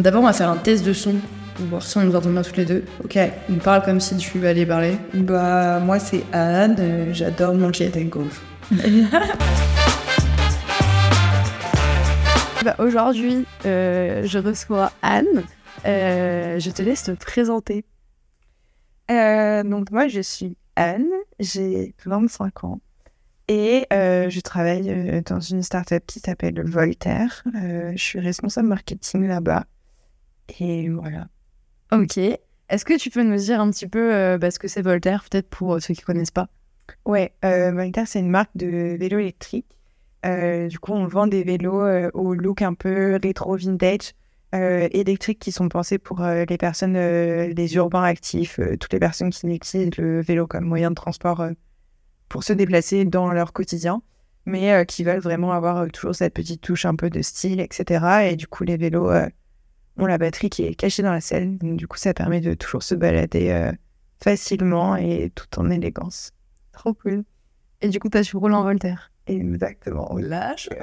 D'abord, on va faire un test de son. pour voir si on nous entend bien toutes les deux. Ok, on parle comme si tu allais parler. Bah, moi, c'est Anne. euh, J'adore manger des gaufres. Bah, Aujourd'hui, euh, je reçois Anne. Euh, je te laisse te présenter. Donc, moi, je suis Anne. J'ai 25 ans. Et je travaille dans une startup qui s'appelle Voltaire. Je suis responsable marketing là-bas. Et voilà. Ok. Est-ce que tu peux nous dire un petit peu euh, bah, ce que c'est Voltaire, peut-être pour euh, ceux qui connaissent pas? Ouais, euh, Voltaire, c'est une marque de vélos électriques. Euh, du coup, on vend des vélos euh, au look un peu rétro vintage, euh, électriques qui sont pensés pour les personnes, les urbains actifs, toutes les personnes qui utilisent le vélo comme moyen de transport pour se déplacer dans leur quotidien, mais qui veulent vraiment avoir toujours cette petite touche un peu de style, etc. Et du coup, les vélos ont la batterie qui est cachée dans la selle. Donc, du coup, ça permet de toujours se balader euh, facilement et tout en élégance. Trop cool. Et du coup, tu as su rouler en Voltaire. Exactement. Lâche.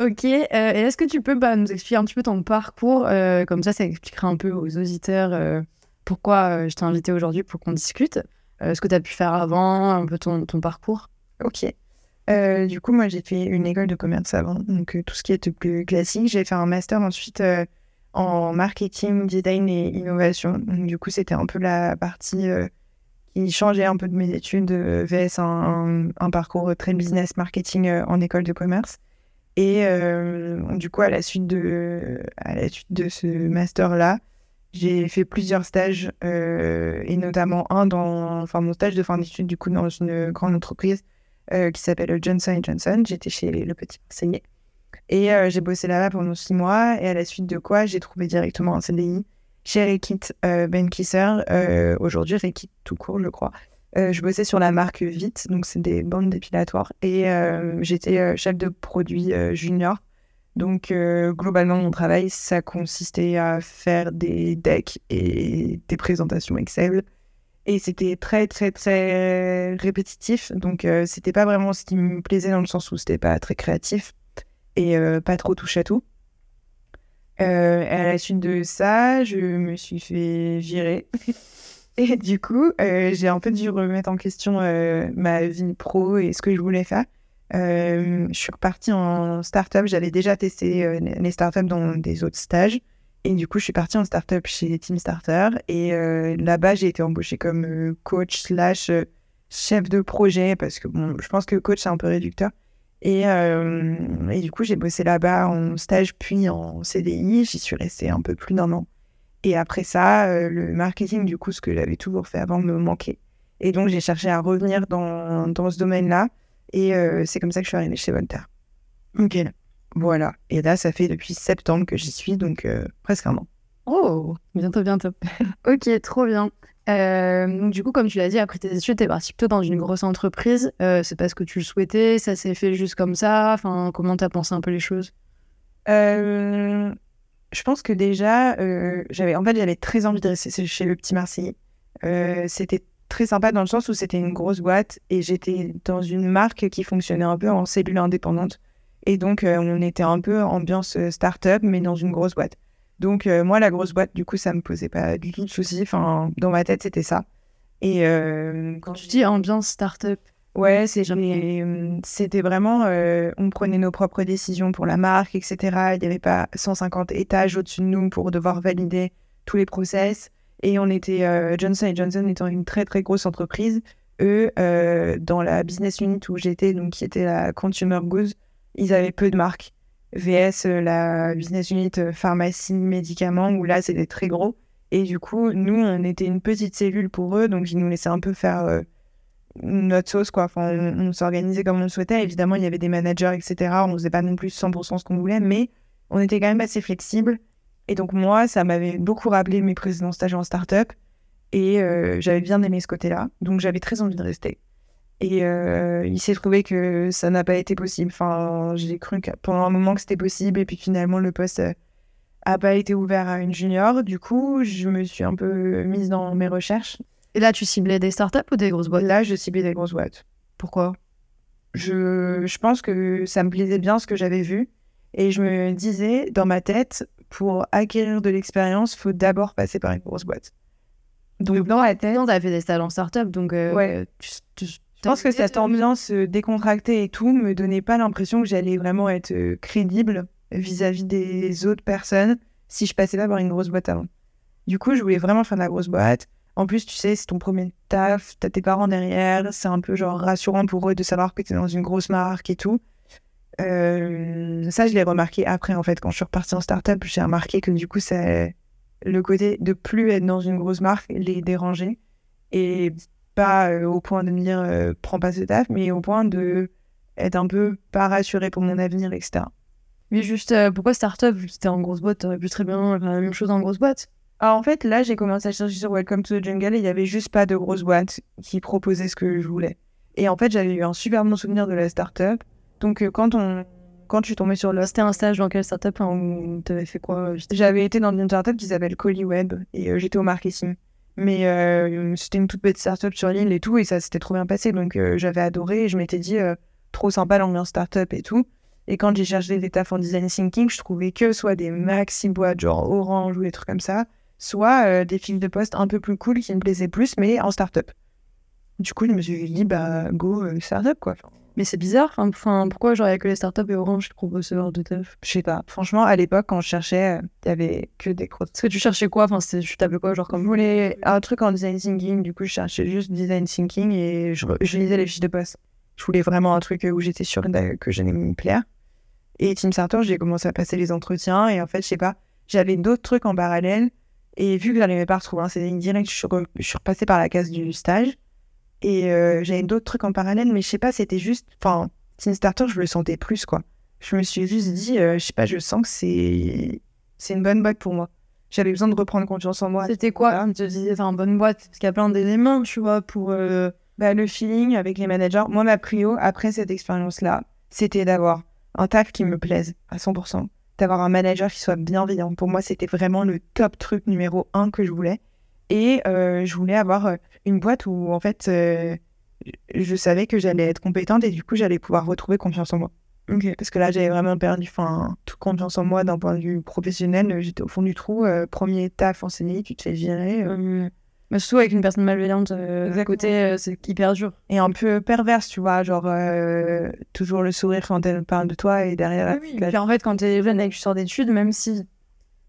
Ok. euh, et est-ce que tu peux bah, nous expliquer un petit peu ton parcours euh, Comme ça, ça expliquera un peu aux auditeurs euh, pourquoi euh, je t'ai invité aujourd'hui pour qu'on discute. Euh, ce que tu as pu faire avant, un peu ton, ton parcours. Ok. Euh, du coup, moi, j'ai fait une école de commerce avant, donc euh, tout ce qui est plus classique. J'ai fait un master ensuite euh, en marketing, design et innovation. Du coup, c'était un peu la partie euh, qui changeait un peu de mes études, euh, VS un, parcours très business marketing euh, en école de commerce. Et euh, du coup, à la suite de, à la suite de ce master-là, j'ai fait plusieurs stages, euh, et notamment un dans, enfin, mon stage de fin d'études, du coup, dans une grande entreprise euh, qui s'appelle Johnson Johnson. J'étais chez le petit conseiller. Et euh, j'ai bossé là-bas pendant six mois. Et à la suite de quoi, j'ai trouvé directement un CDI chez Rekit euh, Ben Kisser. euh, Aujourd'hui, Rekit tout court, je crois. Euh, je bossais sur la marque Vite, donc c'est des bandes dépilatoires. Et euh, j'étais euh, chef de produit euh, junior. Donc, euh, globalement, mon travail, ça consistait à faire des decks et des présentations Excel. Et c'était très, très, très répétitif. Donc, euh, c'était pas vraiment ce qui me plaisait dans le sens où c'était pas très créatif et euh, pas trop touche à tout. Euh, à la suite de ça, je me suis fait virer. Et du coup, euh, j'ai un peu dû remettre en question euh, ma vie pro et ce que je voulais faire. Euh, je suis repartie en start-up. J'avais déjà testé les start-up dans des autres stages. Et du coup, je suis partie en start-up chez Team Starter. Et euh, là-bas, j'ai été embauchée comme euh, coach slash euh, chef de projet parce que bon, je pense que coach, c'est un peu réducteur. Et, euh, et du coup, j'ai bossé là-bas en stage puis en CDI. J'y suis restée un peu plus d'un an. Et après ça, euh, le marketing, du coup, ce que j'avais toujours fait avant me manquait. Et donc, j'ai cherché à revenir dans, dans ce domaine-là. Et c'est comme ça que je suis arrivée chez Voltaire. Ok. Voilà. Et là, ça fait depuis septembre que j'y suis, donc euh, presque un an. Oh, bientôt, bientôt. ok, trop bien. Euh, donc, du coup, comme tu l'as dit, après tes études, t'es parti plutôt dans une grosse entreprise. Euh, c'est parce que tu le souhaitais, ça s'est fait juste comme ça. Enfin, comment t'as pensé un peu les choses? Je pense que déjà, j'avais en fait, j'avais très envie de rester chez le petit Marseillais. C'était très sympa dans le sens où c'était une grosse boîte et j'étais dans une marque qui fonctionnait un peu en cellule indépendante. Et donc, euh, on était un peu ambiance euh, start-up, mais dans une grosse boîte. Donc, euh, moi, la grosse boîte, du coup, ça me posait pas du tout de soucis. Enfin, dans ma tête, c'était ça. Et euh, quand Tu dis ambiance start-up. Ouais, euh, c'était vraiment, on prenait nos propres décisions pour la marque, etc. Il n'y avait pas 150 étages au-dessus de nous pour devoir valider tous les process. Et on était, Johnson Johnson étant une très très grosse entreprise, eux, dans la business unit où j'étais, donc qui était la consumer goods, ils avaient peu de marques. VS, euh, la business unit euh, pharmacie, médicaments, où là c'était très gros. Et du coup, nous, on était une petite cellule pour eux, donc ils nous laissaient un peu faire euh, notre sauce, quoi. Enfin, on, s'organisait comme on le souhaitait. Évidemment, il y avait des managers, etc. On ne faisait pas non plus 100% ce qu'on voulait, mais on était quand même assez flexible. Et donc, moi, ça m'avait beaucoup rappelé mes précédents stages en start-up. Et j'avais bien aimé ce côté-là. Donc, j'avais très envie de rester. Et euh, il s'est trouvé que ça n'a pas été possible. Enfin, j'ai cru que pendant un moment que c'était possible. Et puis finalement, le poste euh, a pas été ouvert à une junior. Du coup, je me suis un peu mise dans mes recherches. Et là, tu ciblais des startups ou des grosses boîtes? Là, je ciblais des grosses boîtes. Pourquoi? Je, je pense que ça me plaisait bien ce que j'avais vu. Et je me disais, dans ma tête, pour acquérir de l'expérience, faut d'abord passer par une grosse boîte. Donc, dans la tête, t'as fait des stages en start-up, donc euh, Ouais. tu- tu- Je pense que cette ambiance euh, décontractée et tout me donnait pas l'impression que j'allais vraiment être euh, crédible vis-à-vis des autres personnes si je passais pas par une grosse boîte avant. Du coup, je voulais vraiment faire de la grosse boîte. En plus, tu sais, c'est ton premier taf, t'as tes parents derrière, c'est un peu genre rassurant pour eux de savoir que t'es dans une grosse marque et tout. Euh, ça, je l'ai remarqué après, en fait, quand je suis repartie en start-up, j'ai remarqué que du coup, ça, le côté de plus être dans une grosse marque les dérangeait. Et pas euh, au point de me dire euh, prends pas ce taf, mais au point de être un peu pas rassuré pour mon avenir, etc. Mais juste, euh, pourquoi start-up Vu que en grosse boîte, t'aurais pu très bien faire la même chose en grosse boîte? Alors en fait, là, j'ai commencé à chercher sur Welcome to the Jungle et il y avait juste pas de grosse boîte qui proposait ce que je voulais. Et en fait, j'avais eu un super bon souvenir de la start-up. Donc euh, quand on quand je suis tombée sur le C'était un stage dans quelle start-up hein, où t'avais fait quoi? J'avais été dans une startup qui s'appelle Colliweb et euh, j'étais au marketing. Mais euh, c'était une toute petite startup sur l'île et tout, et ça s'était trop bien passé. Donc euh, j'avais adoré et je m'étais dit, euh, trop sympa l'ambiance startup et tout. Et quand j'ai cherché des tafs en design thinking, je trouvais que soit des maxi boîtes genre Orange ou des trucs comme ça, soit des fiches de poste un peu plus cool qui me plaisaient plus, mais en startup. Du coup, je me suis dit, bah go, startup quoi. Mais c'est bizarre. Enfin, pourquoi genre il y a que les startups et Orange qui proposent ce genre de taf? Je sais pas. Franchement, à l'époque, quand je cherchais, il y avait que des grosses Est-ce que tu cherchais quoi? Enfin, tu tapais quoi genre Je comme voulais un truc en design thinking, du coup je cherchais juste design thinking et je, je lisais les fiches de poste. Je voulais vraiment un truc où j'étais sûre que j'allais me plaire. Et Team Starter, j'ai commencé à passer les entretiens et en fait, je sais pas, j'avais d'autres trucs en parallèle et vu que j'arrivais pas à retrouver un CDI direct, je je suis repassée par la case du stage et euh, j'avais d'autres trucs en parallèle, mais je sais pas, c'était juste, enfin, Team Starter, je le sentais plus quoi. Je me suis juste dit, euh, je sais pas, je sens que c'est c'est une bonne boîte pour moi. J'avais besoin de reprendre confiance en moi. C'était quoi? Tu te disais, enfin, bonne boîte, parce qu'il y a plein d'éléments, tu vois, pour. euh, Bah, le feeling avec les managers, moi, ma prio après cette expérience-là, c'était d'avoir un taf qui me plaise à 100%, d'avoir un manager qui soit bienveillant. Pour moi, c'était vraiment le top truc numéro un que je voulais. Et euh, je voulais avoir euh, une boîte où, en fait, euh, je savais que j'allais être compétente et du coup, j'allais pouvoir retrouver confiance en moi. Parce que là, j'avais vraiment perdu enfin, toute confiance en moi d'un point de vue professionnel. J'étais au fond du trou. euh, premier taf enseigné, tu te fais virer. euh, mais surtout avec une personne malveillante euh, à côté, c'est hyper dur. et un peu perverse, tu vois, genre toujours le sourire quand elle parle de toi et derrière. Oui, la- Puis en fait, quand t'es jeune et que tu sors d'études, même si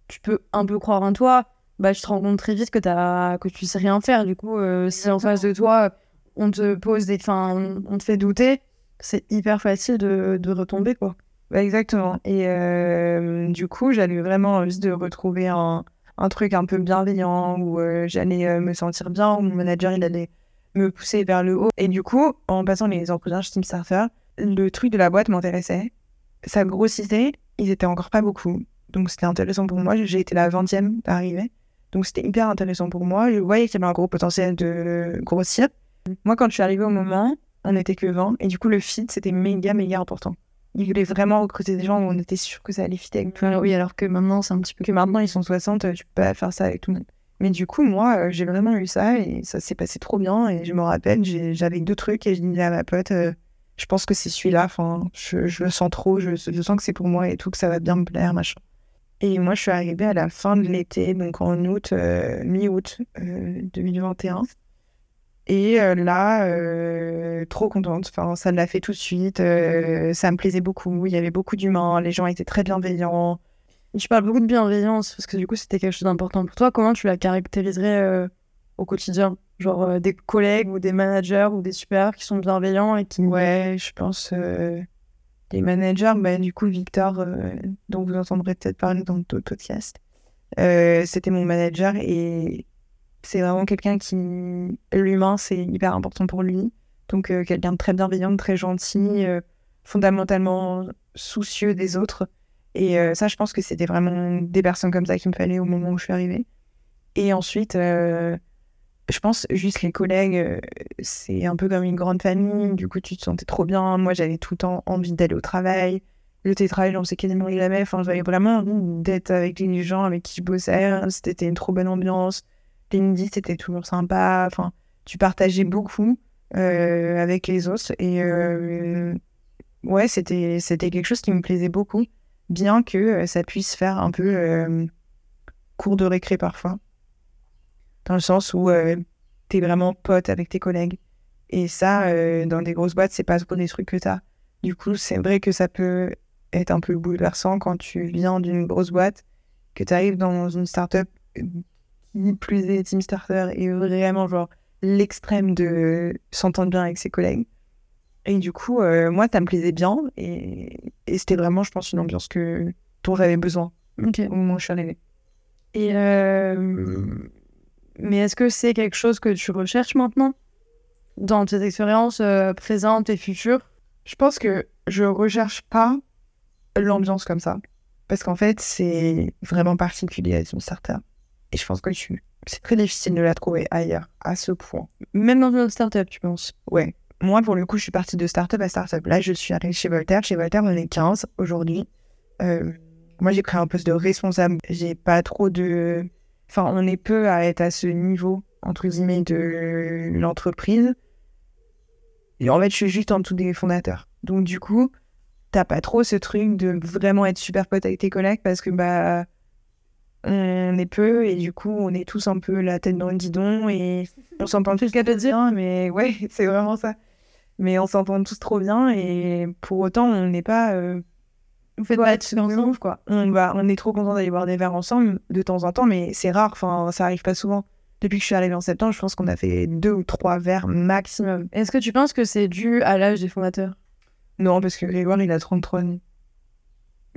tu peux un peu croire en toi, bah, tu te rends compte très vite que, as, que tu sais rien faire. Du coup, euh, si en face de toi, on te pose des. Enfin, on, on te fait douter, c'est hyper facile de, de retomber, quoi. Bah, exactement. Et euh, du coup, j'avais vraiment envie de retrouver un, un truc un peu bienveillant où euh, j'allais me sentir bien, où mon manager il allait me pousser vers le haut. Et du coup, en passant les entretiens chez Team Starter, le truc de la boîte m'intéressait. Ça grossissait, ils étaient encore pas beaucoup. Donc c'était intéressant pour moi. J'ai été la 20e d'arriver. Donc c'était hyper intéressant pour moi. Je voyais qu'il y avait un gros potentiel de grossir. Moi, quand je suis arrivée au moment, on n'était que 20. Et du coup, le fit, c'était méga, méga important. Ils voulaient vraiment recruter des gens où on était sûr que ça allait fitter avec tout le monde. oui, alors que maintenant, c'est un petit peu. Que maintenant, ils sont 60, euh, tu peux pas faire ça avec tout le monde. Mais du coup, moi, euh, j'ai vraiment eu ça et ça s'est passé trop bien. Et je me rappelle, j'avais deux trucs et je disais à ma pote, euh, je pense que c'est celui-là. Enfin, je, je le sens trop, je, je sens que c'est pour moi et tout, que ça va bien me plaire, machin. Et moi, je suis arrivée à la fin de l'été, donc en août, euh, mi-août euh, 2021. Et euh, là, euh, trop contente. Enfin, ça l'a fait tout de suite. euh, ça me plaisait beaucoup. Il y avait beaucoup d'humains. Les gens étaient très bienveillants. Tu parles beaucoup de bienveillance, parce que du coup, c'était quelque chose d'important pour toi. Comment tu la caractériserais euh, au quotidien? Genre euh, des collègues ou des managers ou des supérieurs qui sont bienveillants et qui. Ouais, je pense. Les managers, bah, du coup, Victor, euh, dont vous entendrez peut-être parler dans d'autres podcasts, euh, c'était mon manager et c'est vraiment quelqu'un qui. L'humain, c'est hyper important pour lui. Donc, euh, quelqu'un de très bienveillant, de très gentil, fondamentalement soucieux des autres. Et ça, je pense que c'était vraiment des personnes comme ça qu'il me fallait au moment où je suis arrivée. Et ensuite, je pense juste les collègues, euh, c'est un peu comme une grande famille. Du coup, tu te sentais trop bien. Moi, j'avais tout le temps envie d'aller au travail. Le télétravail, j'en sais quasiment jamais. Enfin, j'avais vraiment d'être avec les gens avec qui je bossais. C'était une trop bonne ambiance. Les c'était toujours sympa. Enfin, tu partageais beaucoup euh, avec les autres. Et euh, ouais, c'était c'était quelque chose qui me plaisait beaucoup bien que ça puisse faire un peu cours de récré parfois. Dans le sens où tu es vraiment pote avec tes collègues. Et ça, dans des grosses boîtes, c'est pas trop des trucs que tu as. Du coup, c'est vrai que ça peut être un peu bouleversant quand tu viens d'une grosse boîte, que tu arrives dans une startup qui plus est team starter et vraiment genre l'extrême de s'entendre bien avec ses collègues. Et du coup, euh, moi, ça me plaisait bien et, c'était vraiment, je pense, une ambiance que dont j'avais besoin au moment où je suis arrivée. Et euh, mais est-ce que c'est quelque chose que tu recherches maintenant dans tes expériences euh, présentes et futures? Je pense que je recherche pas l'ambiance comme ça parce qu'en fait, c'est vraiment particulier à une startup. Et je pense que c'est très difficile de la trouver ailleurs, à ce point. Même dans une autre startup, tu penses? Ouais. Moi, pour le coup, je suis partie de startup à startup. Là, je suis arrivée chez Voltaire. Chez Voltaire, on est 15 aujourd'hui. Euh, moi, j'ai pris un poste de responsable. J'ai pas trop de. Enfin, on est peu à être à ce niveau, entre guillemets, de l'entreprise. Et en fait, je suis juste en dessous des fondateurs. Donc, du coup, t'as pas trop ce truc de vraiment être super pote avec tes collègues parce que, bah, on est peu et du coup on est tous un peu la tête dans le guidon et on s'entend tous cas de dire hein, mais ouais c'est vraiment ça mais on s'entend tous trop bien et pour autant on n'est pas euh, vous faites ensemble quoi. On va on est trop content d'aller boire des verres ensemble de temps en temps mais c'est rare enfin ça arrive pas souvent. Depuis que je suis arrivée en septembre je pense qu'on a fait deux ou trois verres maximum. Est-ce que tu penses que c'est dû à l'âge des fondateurs? Non parce que Grégoire il a 33 ans.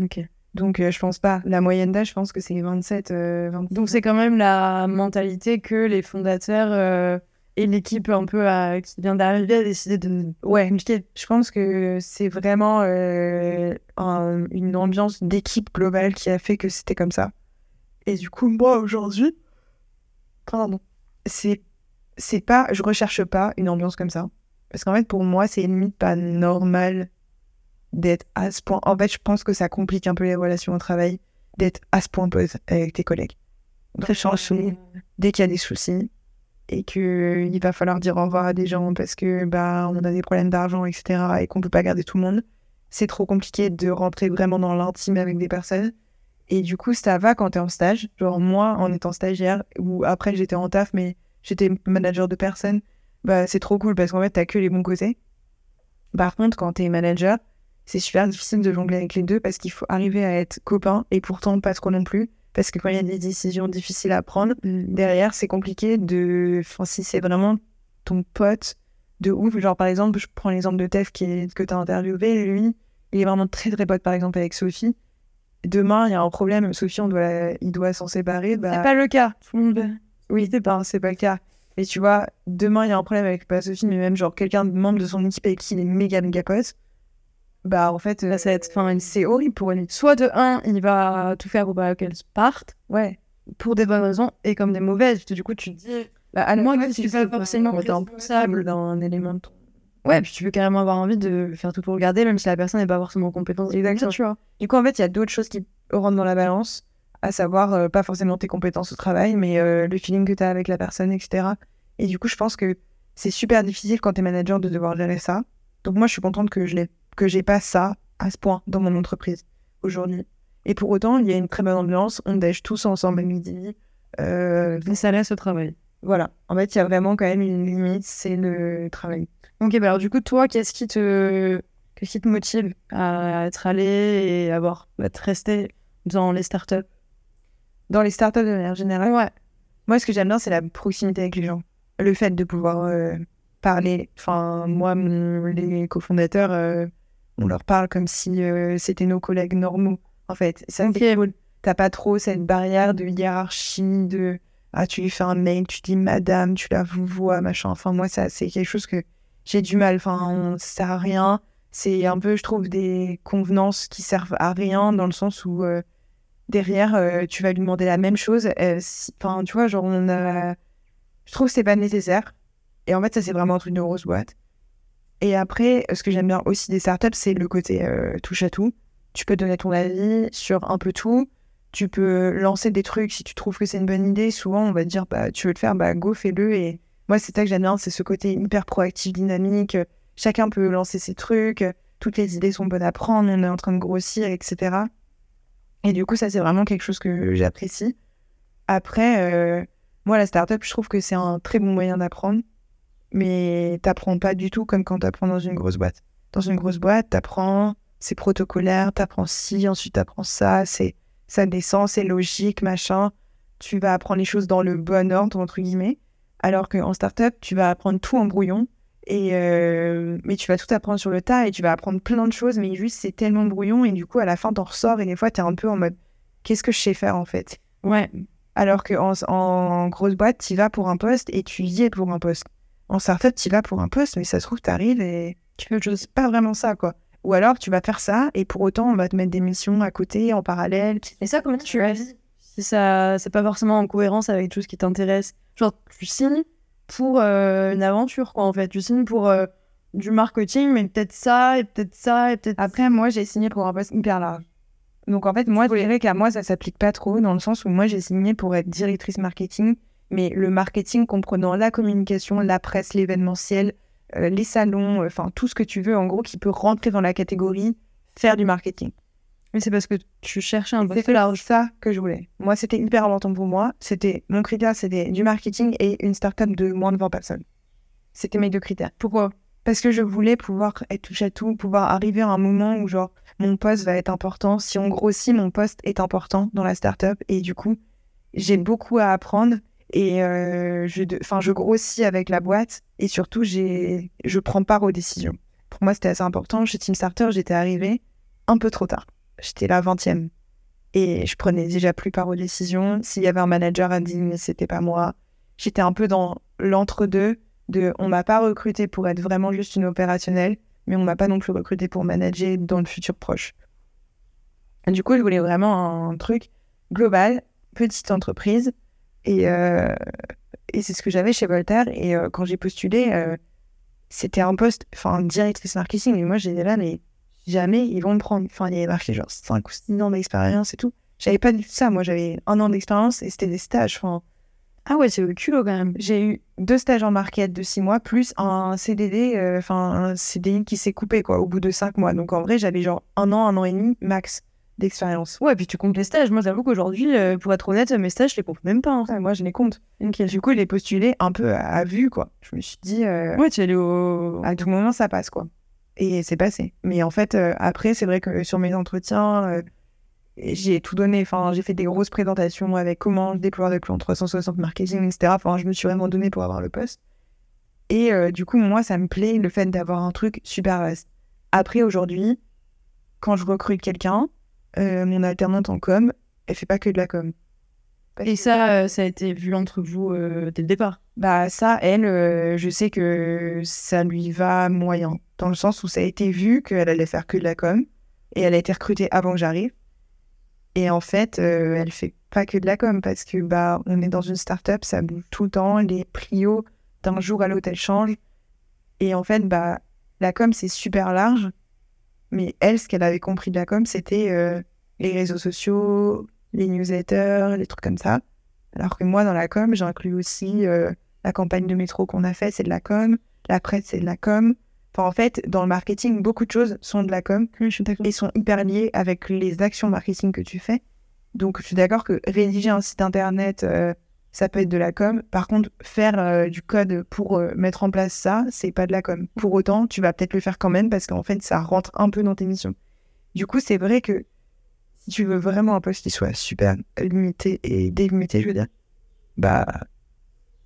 Ok. Donc, euh, je pense pas. La moyenne d'âge, je pense que c'est 27, euh, Donc, c'est quand même la mentalité que les fondateurs euh, et l'équipe un peu qui vient d'arriver a décidé de. Ouais, je pense que c'est vraiment une ambiance d'équipe globale qui a fait que c'était comme ça. Et du coup, moi, aujourd'hui, pardon, c'est, c'est pas. Je recherche pas une ambiance comme ça. Parce qu'en fait, pour moi, c'est limite pas normal d'être à ce point. En fait, je pense que ça complique un peu les relations au travail d'être à ce point pote avec tes collègues. Très chanceux dès qu'il y a des soucis et qu'il va falloir dire au revoir à des gens parce que bah on a des problèmes d'argent, etc. et qu'on peut pas garder tout le monde. C'est trop compliqué de rentrer vraiment dans l'intime avec des personnes. Et du coup, ça va quand t'es en stage. Genre moi, en étant stagiaire, ou après j'étais en taf, mais j'étais manager de personnes, bah c'est trop cool parce qu'en fait, t'as que les bons côtés. Par contre, quand t'es manager, c'est super difficile de jongler avec les deux parce qu'il faut arriver à être copain et pourtant pas trop non plus. Parce que quand il y a des décisions difficiles à prendre, derrière, c'est compliqué de. Enfin, si c'est vraiment ton pote de ouf, genre par exemple, je prends l'exemple de Tef qui est... que tu as interviewé, lui, il est vraiment très très pote par exemple avec Sophie. Demain, il y a un problème, Sophie, on doit... il doit s'en séparer. Bah... C'est pas le cas. Oui, c'est pas, c'est pas le cas. Et tu vois, demain, il y a un problème avec pas Sophie, mais même genre quelqu'un de membre de son équipe avec qui il est méga méga pote bah en fait là, ça va être enfin c'est horrible pour elle soit de un il va tout faire pour qu'elle parte ouais pour des bonnes raisons et comme des mauvaises du coup tu te dis bah, à moins que tu sois forcément responsable d'un élément de ouais puis tu peux carrément avoir envie de faire tout pour regarder même si la personne n'est pas forcément compétente. Exactement. Tu vois du coup en fait il y a d'autres choses qui rentrent dans la balance à savoir euh, pas forcément tes compétences au travail mais euh, le feeling que tu as avec la personne etc et du coup je pense que c'est super difficile quand tu es manager de devoir gérer ça. Donc moi je suis contente que je l'ai que j'ai pas ça à ce point dans mon entreprise aujourd'hui. Et pour autant, il y a une très bonne ambiance, on déj tous ensemble à midi. Euh, Mais ça laisse au travail. Voilà. En fait, il y a vraiment quand même une limite, c'est le travail. Ok, bah alors du coup, toi, qu'est-ce qui te, qu'est-ce qui te motive à être allé et avoir, à être resté dans les startups? Dans les startups de manière générale? Ouais. Moi, ce que j'aime bien, c'est la proximité avec les gens. Le fait de pouvoir euh, parler. Enfin, moi, les cofondateurs, euh, on leur parle comme si euh, c'était nos collègues normaux, en fait. Ça, okay. T'as pas trop cette barrière de hiérarchie, de ah, tu lui fais un mail, tu dis madame, tu la vois, machin. Enfin, moi, ça, c'est quelque chose que j'ai du mal. Enfin, ça sert à rien. C'est un peu, je trouve, des convenances qui servent à rien dans le sens où euh, derrière, euh, tu vas lui demander la même chose. Enfin, tu vois, genre, on a. Je trouve que c'est pas nécessaire. Et en fait, ça, c'est vraiment un truc de grosse boîte. Et après, ce que j'aime bien aussi des startups, c'est le côté euh, touche à tout. Tu peux donner ton avis sur un peu tout. Tu peux lancer des trucs si tu trouves que c'est une bonne idée. Souvent, on va te dire, bah, tu veux le faire, bah, go, fais-le. Et moi, c'est ça que j'aime bien, c'est ce côté hyper proactif, dynamique. Chacun peut lancer ses trucs. Toutes les idées sont bonnes à prendre. On est en train de grossir, etc. Et du coup, ça, c'est vraiment quelque chose que j'apprécie. Après, euh, moi, la startup, je trouve que c'est un très bon moyen d'apprendre. Mais t'apprends pas du tout comme quand t'apprends dans une grosse boîte. Dans une grosse boîte, t'apprends, c'est protocolaire, t'apprends ci, ensuite t'apprends ça, c'est ça descend, c'est logique, machin. Tu vas apprendre les choses dans le bon ordre, entre guillemets. Alors qu'en startup, tu vas apprendre tout en brouillon. Et euh, mais tu vas tout apprendre sur le tas et tu vas apprendre plein de choses, mais juste c'est tellement brouillon et du coup à la fin t'en ressors et des fois t'es un peu en mode qu'est-ce que je sais faire en fait? Ouais. Alors qu'en en grosse boîte, tu vas pour un poste et tu y es pour un poste. En startup, tu vas pour un poste, mais ça se trouve, tu arrives et tu fais autre chose. Pas vraiment ça, quoi. Ou alors, tu vas faire ça et pour autant, on va te mettre des missions à côté, en parallèle. Et ça, comment tu Si ça, c'est pas forcément en cohérence avec tout ce qui t'intéresse? Genre, tu signes pour euh, une aventure, quoi, en fait. Tu signes pour euh, du marketing, mais peut-être ça, et peut-être ça, et peut-être. Après, moi, j'ai signé pour un poste hyper large. Donc, en fait, moi, je dirais qu'à moi, ça s'applique pas trop, dans le sens où moi, j'ai signé pour être directrice marketing, mais le marketing comprenant la communication, la presse, l'événementiel, euh, les salons, enfin, tout ce que tu veux, en gros, qui peut rentrer dans la catégorie faire du marketing. Mais c'est parce que tu cherchais un C'était large. ça que je voulais. Moi, c'était hyper important pour moi. C'était mon critère, c'était du marketing et une startup de moins de 20 personnes. C'était mes deux critères. Pourquoi? Parce que je voulais pouvoir être touche à tout, pouvoir arriver à un moment où genre mon poste va être important. Si on grossit, mon poste est important dans la startup et du coup, j'ai beaucoup à apprendre et euh, je, enfin, je grossis avec la boîte et surtout, j'ai, je prends part aux décisions. Pour moi, c'était assez important. Chez Team Starter, j'étais arrivée un peu trop tard. J'étais la 20e. Et je prenais déjà plus part aux décisions. S'il y avait un manager indigne, c'était pas moi. J'étais un peu dans l'entre-deux de on m'a pas recruté pour être vraiment juste une opérationnelle, mais on m'a pas non plus recruté pour manager dans le futur proche. Du coup, je voulais vraiment un truc global, petite entreprise. Et, euh, et c'est ce que j'avais chez Voltaire. Et euh, quand j'ai postulé, euh, c'était un poste, enfin, directrice marketing. Et moi, j'étais là, mais jamais ils vont me prendre. Enfin, il y avait marqué genre 5 ou 6 ans d'expérience et tout. J'avais pas du tout ça. Moi, j'avais un an d'expérience et c'était des stages. Enfin, Ah ouais, c'est au culot quand même. j'ai eu deux stages en market de 6 mois, plus un CDD, euh, enfin, un CDI qui s'est coupé, quoi, au bout de 5 mois. Donc, en vrai, j'avais genre un an, un an et demi max d'expérience. Ouais, puis tu comptes les stages. Moi, j'avoue qu'aujourd'hui, euh, pour être honnête, mes stages, je les compte même pas. hein. Ouais, moi, je les compte. Du coup, je l'ai postulé un peu à, à vue, quoi. Je me suis dit, euh, Ouais, tu es allé au. à tout moment, ça passe, quoi. Et c'est passé. Mais en fait, euh, après, c'est vrai que sur mes entretiens, euh, j'ai tout donné. Enfin, j'ai fait des grosses présentations avec comment le plan 360 marketing, etc. Enfin, je me suis vraiment donné pour avoir le poste. Et du coup, moi, ça me plaît le fait d'avoir un truc super vaste. Après, aujourd'hui, quand je recrute quelqu'un, mon alternante en com, elle fait pas que de la com. Parce Et ça, euh, ça a été vu entre vous euh, dès le départ? bah ça, elle, euh, je sais que ça lui va moyen, dans le sens où ça a été vu qu'elle allait faire que de la com, et elle a été recrutée avant que j'arrive. Et en fait, euh, elle fait pas que de la com, parce que bah on est dans une start-up, ça bouge tout le temps, les prios d'un jour à l'autre elles changent. Et en fait, bah la com c'est super large, mais elle, ce qu'elle avait compris de la com, c'était euh, les réseaux sociaux, les newsletters, les trucs comme ça. Alors que moi, dans la com, j'inclus aussi euh, la campagne de métro qu'on a fait, c'est de la com. La presse, c'est de la com. Enfin, en fait, dans le marketing, beaucoup de choses sont de la com je suis d'accord. et sont hyper liées avec les actions marketing que tu fais. Donc, je suis d'accord que rédiger un site internet, euh, ça peut être de la com. Par contre, faire euh, du code pour euh, mettre en place ça, c'est pas de la com. Pour autant, tu vas peut-être le faire quand même parce qu'en fait, ça rentre un peu dans tes missions. Du coup, c'est vrai que si tu veux vraiment un poste qui soit super limité et délimité, je veux dire, bah,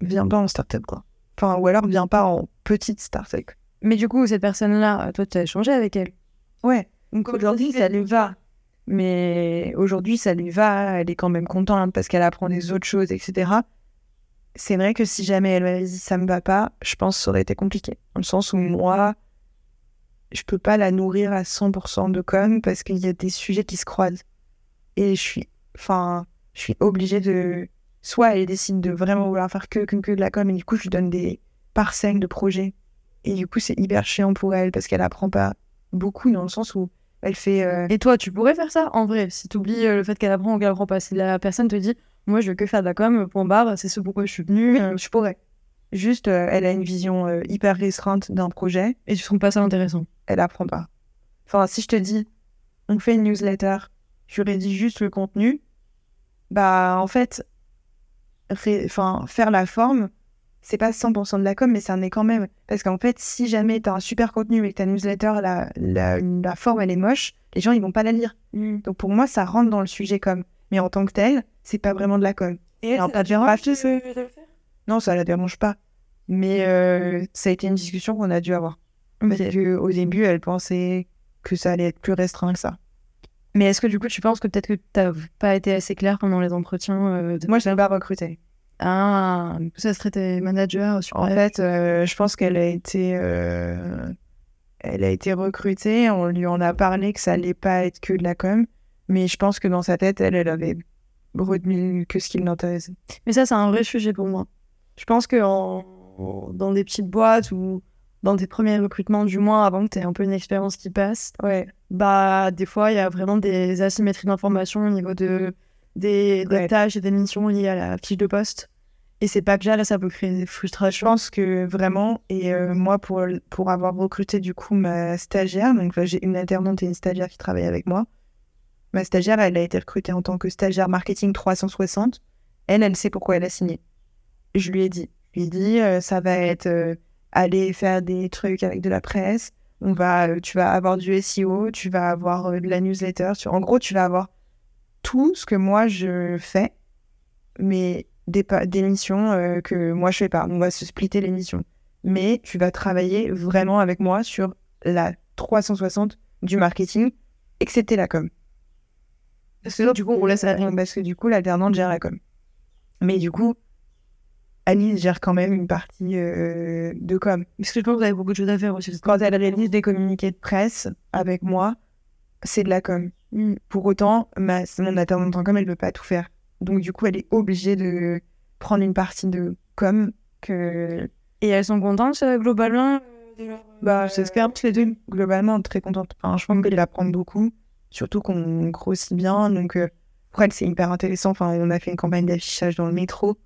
viens pas en startup, quoi. Enfin, ou alors viens pas en petite startup. Mais du coup, cette personne-là, toi, tu as échangé avec elle? Ouais. Donc aujourd'hui, ça lui va. Mais aujourd'hui, ça lui va. Elle est quand même contente parce qu'elle apprend des autres choses, etc. C'est vrai que si jamais elle m'avait dit ça me va pas, je pense que ça aurait été compliqué. Dans le sens où moi, je peux pas la nourrir à 100% de com parce qu'il y a des sujets qui se croisent. Et je suis, enfin, je suis obligée de. Soit elle décide de vraiment vouloir faire que, que, que de la com et du coup, je lui donne des parcelles de projets. Et du coup, c'est hyper chiant pour elle parce qu'elle apprend pas beaucoup dans le sens où elle fait. euh, Et toi, tu pourrais faire ça en vrai Si tu oublies le fait qu'elle apprend ou qu'elle apprend pas. Si la personne te dit, moi, je veux que faire de la com, point barre, c'est ce pourquoi je suis venue. euh, je pourrais. Juste, euh, elle a une vision euh, hyper restreinte d'un projet, Et tu trouves pas ça intéressant? Elle apprend pas. Enfin, si je te dis, on fait une newsletter, tu rédiges juste le contenu, bah en fait, enfin, faire la forme, c'est pas 100% de la com, mais ça en est quand même. Parce qu'en fait, si jamais tu as un super contenu et que ta newsletter, la, la, la, forme, elle est moche, les gens, ils vont pas la lire. Mm. Donc pour moi, ça rentre dans le sujet com. Mais en tant que tel, c'est pas vraiment de la com. Et alors, ça dérange de, Non, ça la dérange pas. Mais euh, ça a été une discussion qu'on a dû avoir. Parce qu'au début, elle pensait que ça allait être plus restreint que ça. Mais est-ce que du coup, tu penses que peut-être que tu n'as pas été assez clair pendant les entretiens euh, Moi, je n'ai pas recruté. Ah, ça serait tes managers En fait, euh, je pense qu'elle a été, euh, elle a été recrutée. On lui en a parlé que ça allait pas être que de la com, mais je pense que dans sa tête, elle, elle avait retenu que ce qui l'intéressait. Mais ça, c'est un vrai sujet pour moi. Je pense que dans des petites boîtes ou dans tes premiers recrutements, du moins avant que tu aies un peu une expérience qui passe, ouais. bah des fois il y a vraiment des asymétries d'information au niveau de des, tâches et des missions liées à la fiche de poste. Et c'est pas déjà là, ça peut créer des frustrations. Je pense que vraiment, et euh, moi, pour, pour avoir recruté du coup ma stagiaire, donc j'ai une alternante et une stagiaire qui travaillent avec moi. Ma stagiaire, elle a été recrutée en tant que stagiaire marketing 360. Elle, elle sait pourquoi elle a signé. Je lui ai dit. Je lui ai dit, euh, ça va être euh, aller faire des trucs avec de la presse. On va, tu vas avoir du SEO, tu vas avoir de la newsletter. en gros, tu vas avoir tout ce que moi je fais, mais des, des missions euh, que moi je fais pas. On va se splitter les missions. Mais tu vas travailler vraiment avec moi sur la 360 du marketing, excepté la com. Parce que du coup, on laisse Parce que du coup, l'alternante gère la com. Mais du coup, Alice gère quand même une partie euh, de com. Parce que je pense que vous avez beaucoup de choses à faire aussi. Quand elle réalise des communiqués de presse avec moi, c'est de la com. Mm. Pour autant, ma, mon attendant comme elle ne peut pas tout faire. Donc du coup, elle est obligée de prendre une partie de com que... Et elles sont contentes euh, globalement euh, Bah, j'espère que les deux, globalement, très contentes. Enfin, je pense qu'elle apprend beaucoup, surtout qu'on grossit bien. Donc euh, pour elle, c'est hyper intéressant. Enfin, on a fait une campagne d'affichage dans le métro.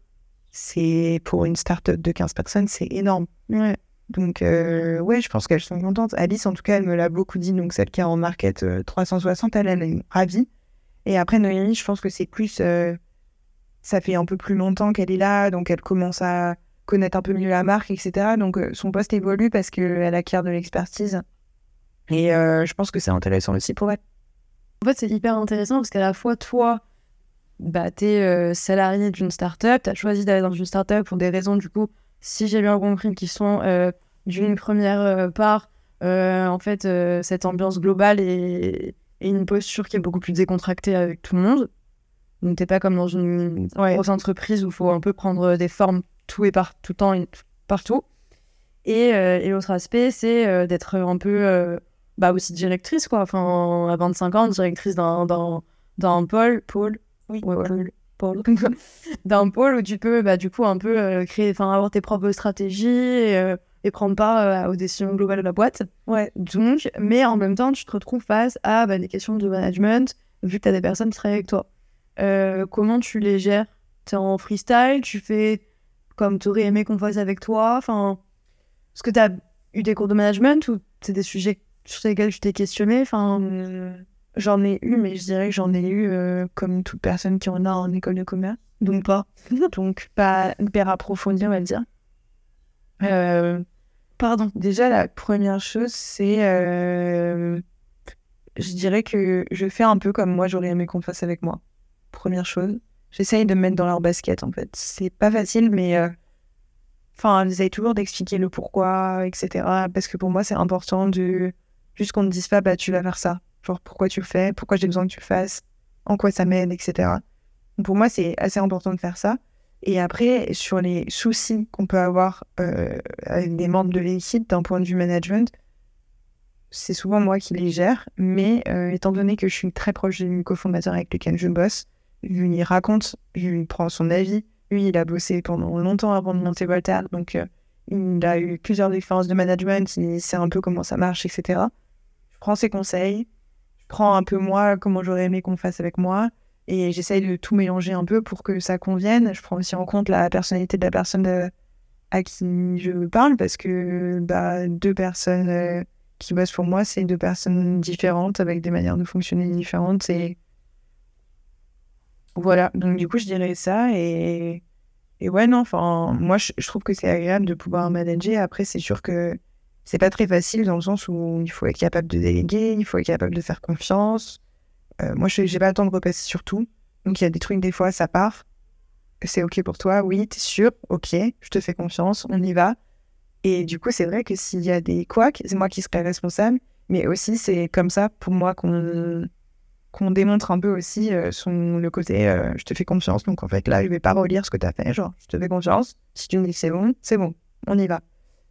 C'est pour une start-up de 15 personnes, c'est énorme. Ouais. Donc, euh, ouais, je pense qu'elles sont contentes. Alice, en tout cas, elle me l'a beaucoup dit. Donc, celle qui est en market 360, euh, elle, elle est ravie. Et après, Noémie, je pense que c'est plus. Euh, ça fait un peu plus longtemps qu'elle est là, donc elle commence à connaître un peu mieux la marque, etc. Donc, son poste évolue parce qu'elle acquiert de l'expertise. Et je pense que c'est intéressant aussi pour elle. En fait, c'est hyper intéressant parce qu'à la fois, toi, bah, tu es salarié d'une startup, tu as choisi d'aller dans une startup pour des raisons, du coup, si j'ai bien compris, qui sont euh, d'une première euh, part, euh, en fait, cette ambiance globale et, une posture qui est beaucoup plus décontractée avec tout le monde. Donc, t'es pas comme dans une grosse entreprise où il faut un peu prendre des formes tout et par, tout le temps et partout. Et, et l'autre aspect, c'est d'être un peu bah, aussi directrice, quoi. Enfin, à 25 ans, directrice d'un pôle, pôle, oui, pôle d'un pôle où tu peux bah, du coup un peu euh, créer, enfin avoir tes propres stratégies et, euh, prendre part euh, aux décisions globales de la boîte. Ouais. Donc, mais en même temps, tu te retrouves face à bah, des questions de management vu que tu as des personnes qui travaillent avec toi. comment tu les gères? Tu es en freestyle Tu fais comme tu aurais aimé qu'on fasse avec toi? Enfin, est-ce que tu as eu des cours de management ou c'est des sujets sur lesquels tu t'es questionné Enfin. Mmh. J'en ai eu, mais je dirais que j'en ai eu euh, comme toute personne qui en a en école de commerce. Donc pas. Donc pas hyper approfondi, on va dire. Euh, pardon. Déjà, la première chose, c'est... Euh, je dirais que je fais un peu comme moi, j'aurais aimé qu'on fasse avec moi. Première chose. J'essaye de me mettre dans leur basket, en fait. C'est pas facile, mais... Enfin, j'essaye toujours d'expliquer le pourquoi, etc. Parce que pour moi, c'est important de... Juste qu'on ne dise pas, bah, tu vas faire ça Genre, pourquoi tu le fais, pourquoi j'ai besoin que tu le fasses, en quoi ça m'aide, etc. pour moi, c'est assez important de faire ça. Et après, sur les soucis qu'on peut avoir euh, avec des membres de l'équipe d'un point de vue management, c'est souvent moi qui les gère. Mais euh, étant donné que je suis très proche du cofondateur avec lequel je bosse, lui raconte, je lui prends son avis. Lui, il a bossé pendant longtemps avant de monter Voltaire, donc euh, il a eu plusieurs expériences de management, il sait un peu comment ça marche, etc. Je prends ses conseils, prends un peu moi, comment j'aurais aimé qu'on fasse avec moi. Et j'essaye de tout mélanger un peu pour que ça convienne. Je prends aussi en compte la personnalité de la personne euh, à qui je parle parce que bah, deux personnes euh, qui bossent pour moi, c'est deux personnes différentes avec des manières de fonctionner différentes. Et Voilà, donc du coup, je dirais ça. Et, et ouais, non, enfin, moi, je, je trouve que c'est agréable de pouvoir manager. Après, c'est sûr que c'est pas très facile dans le sens où il faut être capable de déléguer, il faut être capable de faire confiance. Euh, moi, j'ai pas le temps de repasser sur tout. Donc, il y a des trucs, des fois, ça part. C'est OK pour toi, oui, t'es sûr, OK, je te fais confiance, on y va. Et du coup, c'est vrai que s'il y a des couacs, c'est moi qui serai responsable. Mais aussi, c'est comme ça, pour moi, qu'on qu'on démontre un peu aussi euh, son, le côté euh, je te fais confiance. Donc, en fait, là, je vais pas relire ce que tu as fait. Genre, je te fais confiance. Si tu me dis c'est bon, c'est bon, on y va.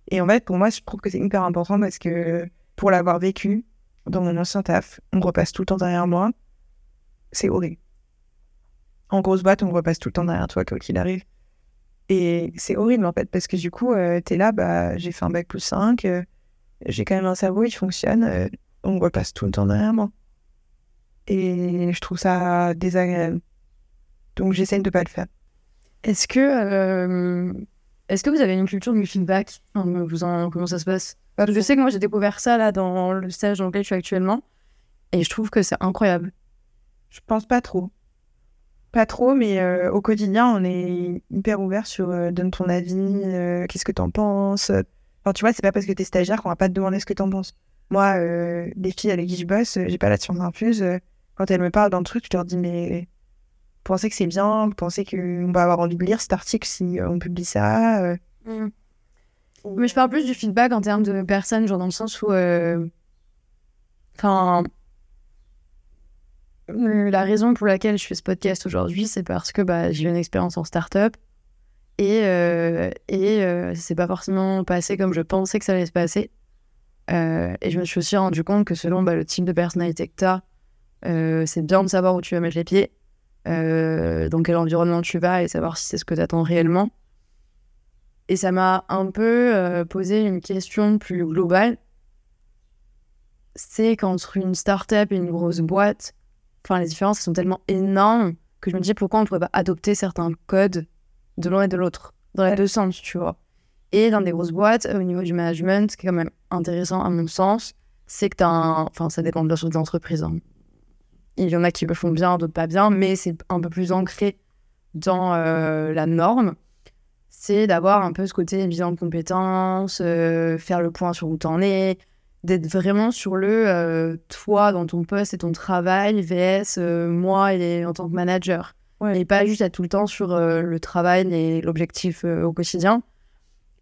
Et en fait, pour moi, je trouve que c'est hyper important parce que pour l'avoir vécu dans mon ancien taf, on repasse tout le temps derrière moi. C'est horrible. En grosse boîte, on repasse tout le temps derrière toi, quoi qu'il arrive. Et c'est horrible, en fait, parce que du coup, euh, t'es là, bah, j'ai fait un bac plus 5, euh, j'ai quand même un cerveau, il fonctionne, euh, on repasse tout le temps derrière moi. Et je trouve ça désagréable. Donc, j'essaie de pas le faire. Est-ce que est-ce que vous avez une culture du feedback? Vous en, Comment ça se passe? Je sais que moi j'ai découvert ça là dans le stage dans lequel je suis actuellement et je trouve que c'est incroyable. Je pense pas trop. Pas trop, mais euh, au quotidien, on est hyper ouvert sur euh, donne ton avis, euh, qu'est-ce que t'en penses? Enfin, tu vois, c'est pas parce que t'es stagiaire qu'on va pas te demander ce que t'en penses. Moi, les filles avec qui je bosse, j'ai pas la science infuse. quand elles me parlent d'un truc, je leur dis mais pensez que c'est bien, vous pensez qu'on va avoir envie de lire cet article si on publie ça. Mm. Mais je parle plus du feedback en termes de personnes, genre dans le sens où. Enfin. La raison pour laquelle je fais ce podcast aujourd'hui, c'est parce que bah, j'ai une expérience en start-up et, euh, et euh, c'est pas forcément passé comme je pensais que ça allait se passer. Euh, et je me suis aussi rendu compte que selon bah, le type de personnalité que tu as, c'est bien de savoir où tu vas mettre les pieds, dans quel environnement tu vas et savoir si c'est ce que tu attends réellement. Et ça m'a un peu posé une question plus globale. C'est qu'entre une start-up et une grosse boîte, Enfin, les différences sont tellement énormes que je me dis pourquoi on ne pourrait pas adopter certains codes de l'un et de l'autre, dans les deux sens, tu vois. Et dans des grosses boîtes, au niveau du management, ce qui est quand même intéressant à mon sens, c'est que tu. Enfin, ça dépend de la sorte d'entreprise. Hein. Il y en a qui le font bien, d'autres pas bien, mais c'est un peu plus ancré dans euh, la norme. C'est d'avoir un peu ce côté bilan de compétences, euh, faire le point sur où tu en es, d'être vraiment sur le euh, toi dans ton poste et ton travail vs euh, moi et en tant que manager. Et pas juste être tout le temps sur le travail et l'objectif au quotidien.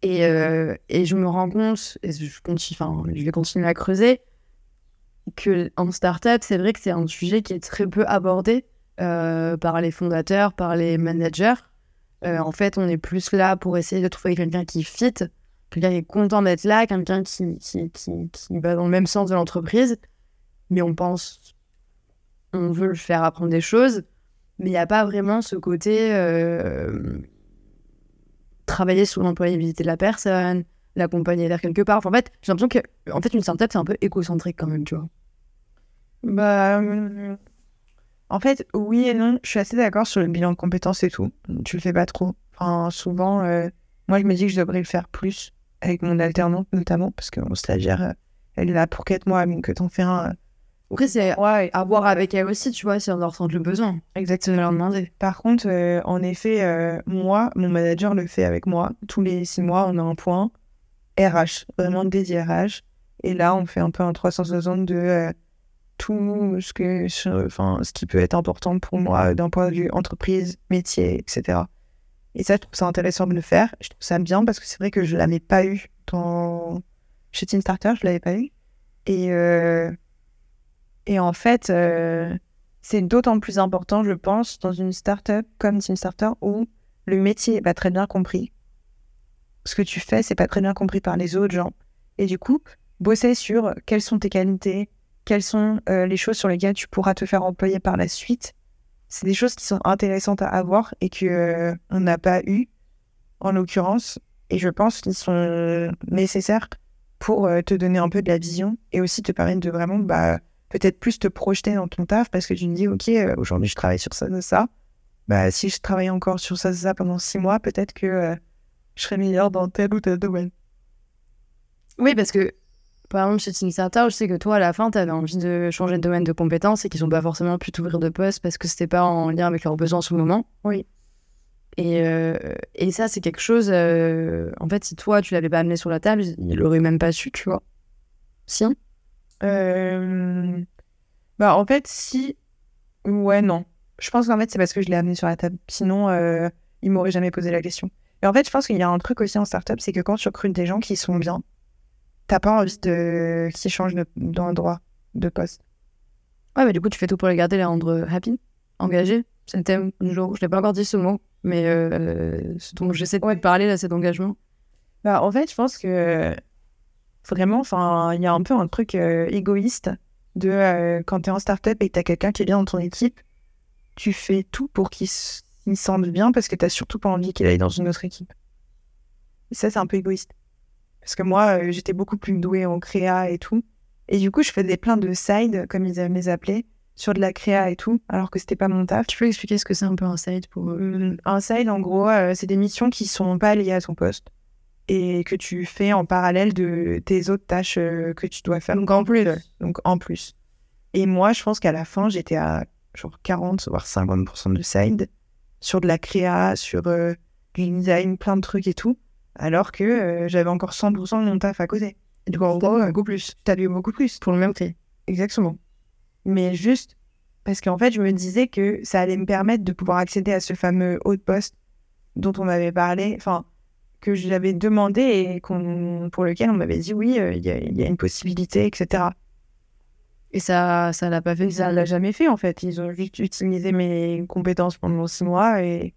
Et, et, je me rends compte et je, continue, enfin, je vais continuer à creuser que en startup c'est vrai que c'est un sujet qui est très peu abordé par les fondateurs par les managers en fait on est plus là pour essayer de trouver quelqu'un qui fit quelqu'un qui est content d'être là, quelqu'un qui, qui, qui, qui, va dans le même sens de l'entreprise, mais on pense, on veut le faire apprendre des choses, mais il n'y a pas vraiment ce côté euh, travailler sur l'employabilité de la personne, l'accompagner vers quelque part. en fait, j'ai l'impression que en fait, une c'est un peu écocentrique quand même, tu vois. Bah, euh, en fait, oui et non, je suis assez d'accord sur le bilan de compétences et tout. Tu le fais pas trop. Enfin, souvent, euh, moi, je me dis que je devrais le faire plus avec mon alternante notamment, parce que mon stagiaire, euh, elle est là pour 4 mois, donc que t'en fais un. Après, c'est ouais, à voir avec elle aussi, tu vois, si on en ressent le besoin. Exactement. leur demander. Par contre, euh, en effet, moi, mon manager le fait avec moi. Tous les 6 mois, on a un point RH, vraiment dédié RH. Et là, on fait un peu un 360 de tout ce, que, enfin, ce qui peut être important pour moi d'un point de vue entreprise, métier, etc. Et ça, je trouve ça intéressant de le faire. Je trouve ça bien parce que c'est vrai que je ne l'avais pas eu dans... chez Team Starter, je ne l'avais pas eu. Et, euh, et en fait, euh, c'est d'autant plus important, je pense, dans une startup comme Team Starter où le métier n'est pas très bien compris. Ce que tu fais, c'est pas très bien compris par les autres gens. Et du coup, bosser sur quelles sont tes qualités, quelles sont euh, les choses sur lesquelles tu pourras te faire employer par la suite, c'est des choses qui sont intéressantes à avoir et que euh, on n'a pas eu en l'occurrence. Et je pense qu'ils sont nécessaires pour euh, te donner un peu de la vision et aussi te permettre de vraiment bah, peut-être plus te projeter dans ton taf parce que tu me dis ok aujourd'hui je travaille sur ça ça ça. Bah si je travaille encore sur ça ça pendant six mois peut-être que je serais meilleur dans tel ou tel domaine. Oui parce que par exemple, chez Starter, je sais que toi, à la fin, tu avais envie de changer de domaine de compétences et qu'ils n'ont pas forcément pu t'ouvrir de poste parce que c'était pas en lien avec leurs besoins en ce moment. Oui. Et, euh, et ça, c'est quelque chose. euh, en fait, si toi, tu l'avais pas amené sur la table, il l'aurait même pas su, tu vois. Si Euh, Bah, en fait, si. Ouais, non. Je pense qu'en fait, c'est parce que je l'ai amené sur la table. Sinon, euh, il m'aurait jamais posé la question. Et en fait, je pense qu'il y a un truc aussi en startup, c'est que quand tu recrutes des gens qui sont bien, t'as pas envie de... qu'ils changent de- d'endroit, de poste. Ouais, mais du coup, tu fais tout pour les garder, les rendre happy, engagés. C'est le thème du jour. Je l'ai pas encore dit ce mot, mais euh, ce dont j'essaie de parler là, c'est d'engagement. Bah, en fait, je pense que vraiment, enfin, il y a un peu un truc euh, égoïste de euh, quand tu es en startup et que tu as quelqu'un qui est bien dans ton équipe, tu fais tout pour qu'il se sente bien parce que tu surtout pas envie qu'il aille dans une autre équipe. Et ça, c'est un peu égoïste. Parce que moi, euh, j'étais beaucoup plus douée en créa et tout. Et du coup, je faisais plein de side, comme ils les appeler, sur de la créa et tout, alors que c'était pas mon taf. Tu peux expliquer ce que c'est un peu un side pour eux? Hum, Un side, en gros, euh, c'est des missions qui sont pas liées à ton poste et que tu fais en parallèle de tes autres tâches euh, que tu dois faire. Donc en plus. Donc en plus. Et moi, je pense qu'à la fin, j'étais à genre 40 voire 50% de side sur de la créa, sur euh, du design, plein de trucs et tout, alors que euh, j'avais encore 100% de mon taf à côté. Coup, en gros, beaucoup plus. T'as lu beaucoup plus. Pour le même prix. Exactement. Mais juste parce qu'en fait, je me disais que ça allait me permettre de pouvoir accéder à ce fameux haut de poste dont on m'avait parlé, enfin, que j'avais demandé et qu'on, pour lequel on m'avait dit oui, euh, il y, y a une possibilité, etc. Et ça, ça l'a pas fait. Ça l'a jamais fait en fait. Ils ont juste utilisé mes compétences pendant six mois et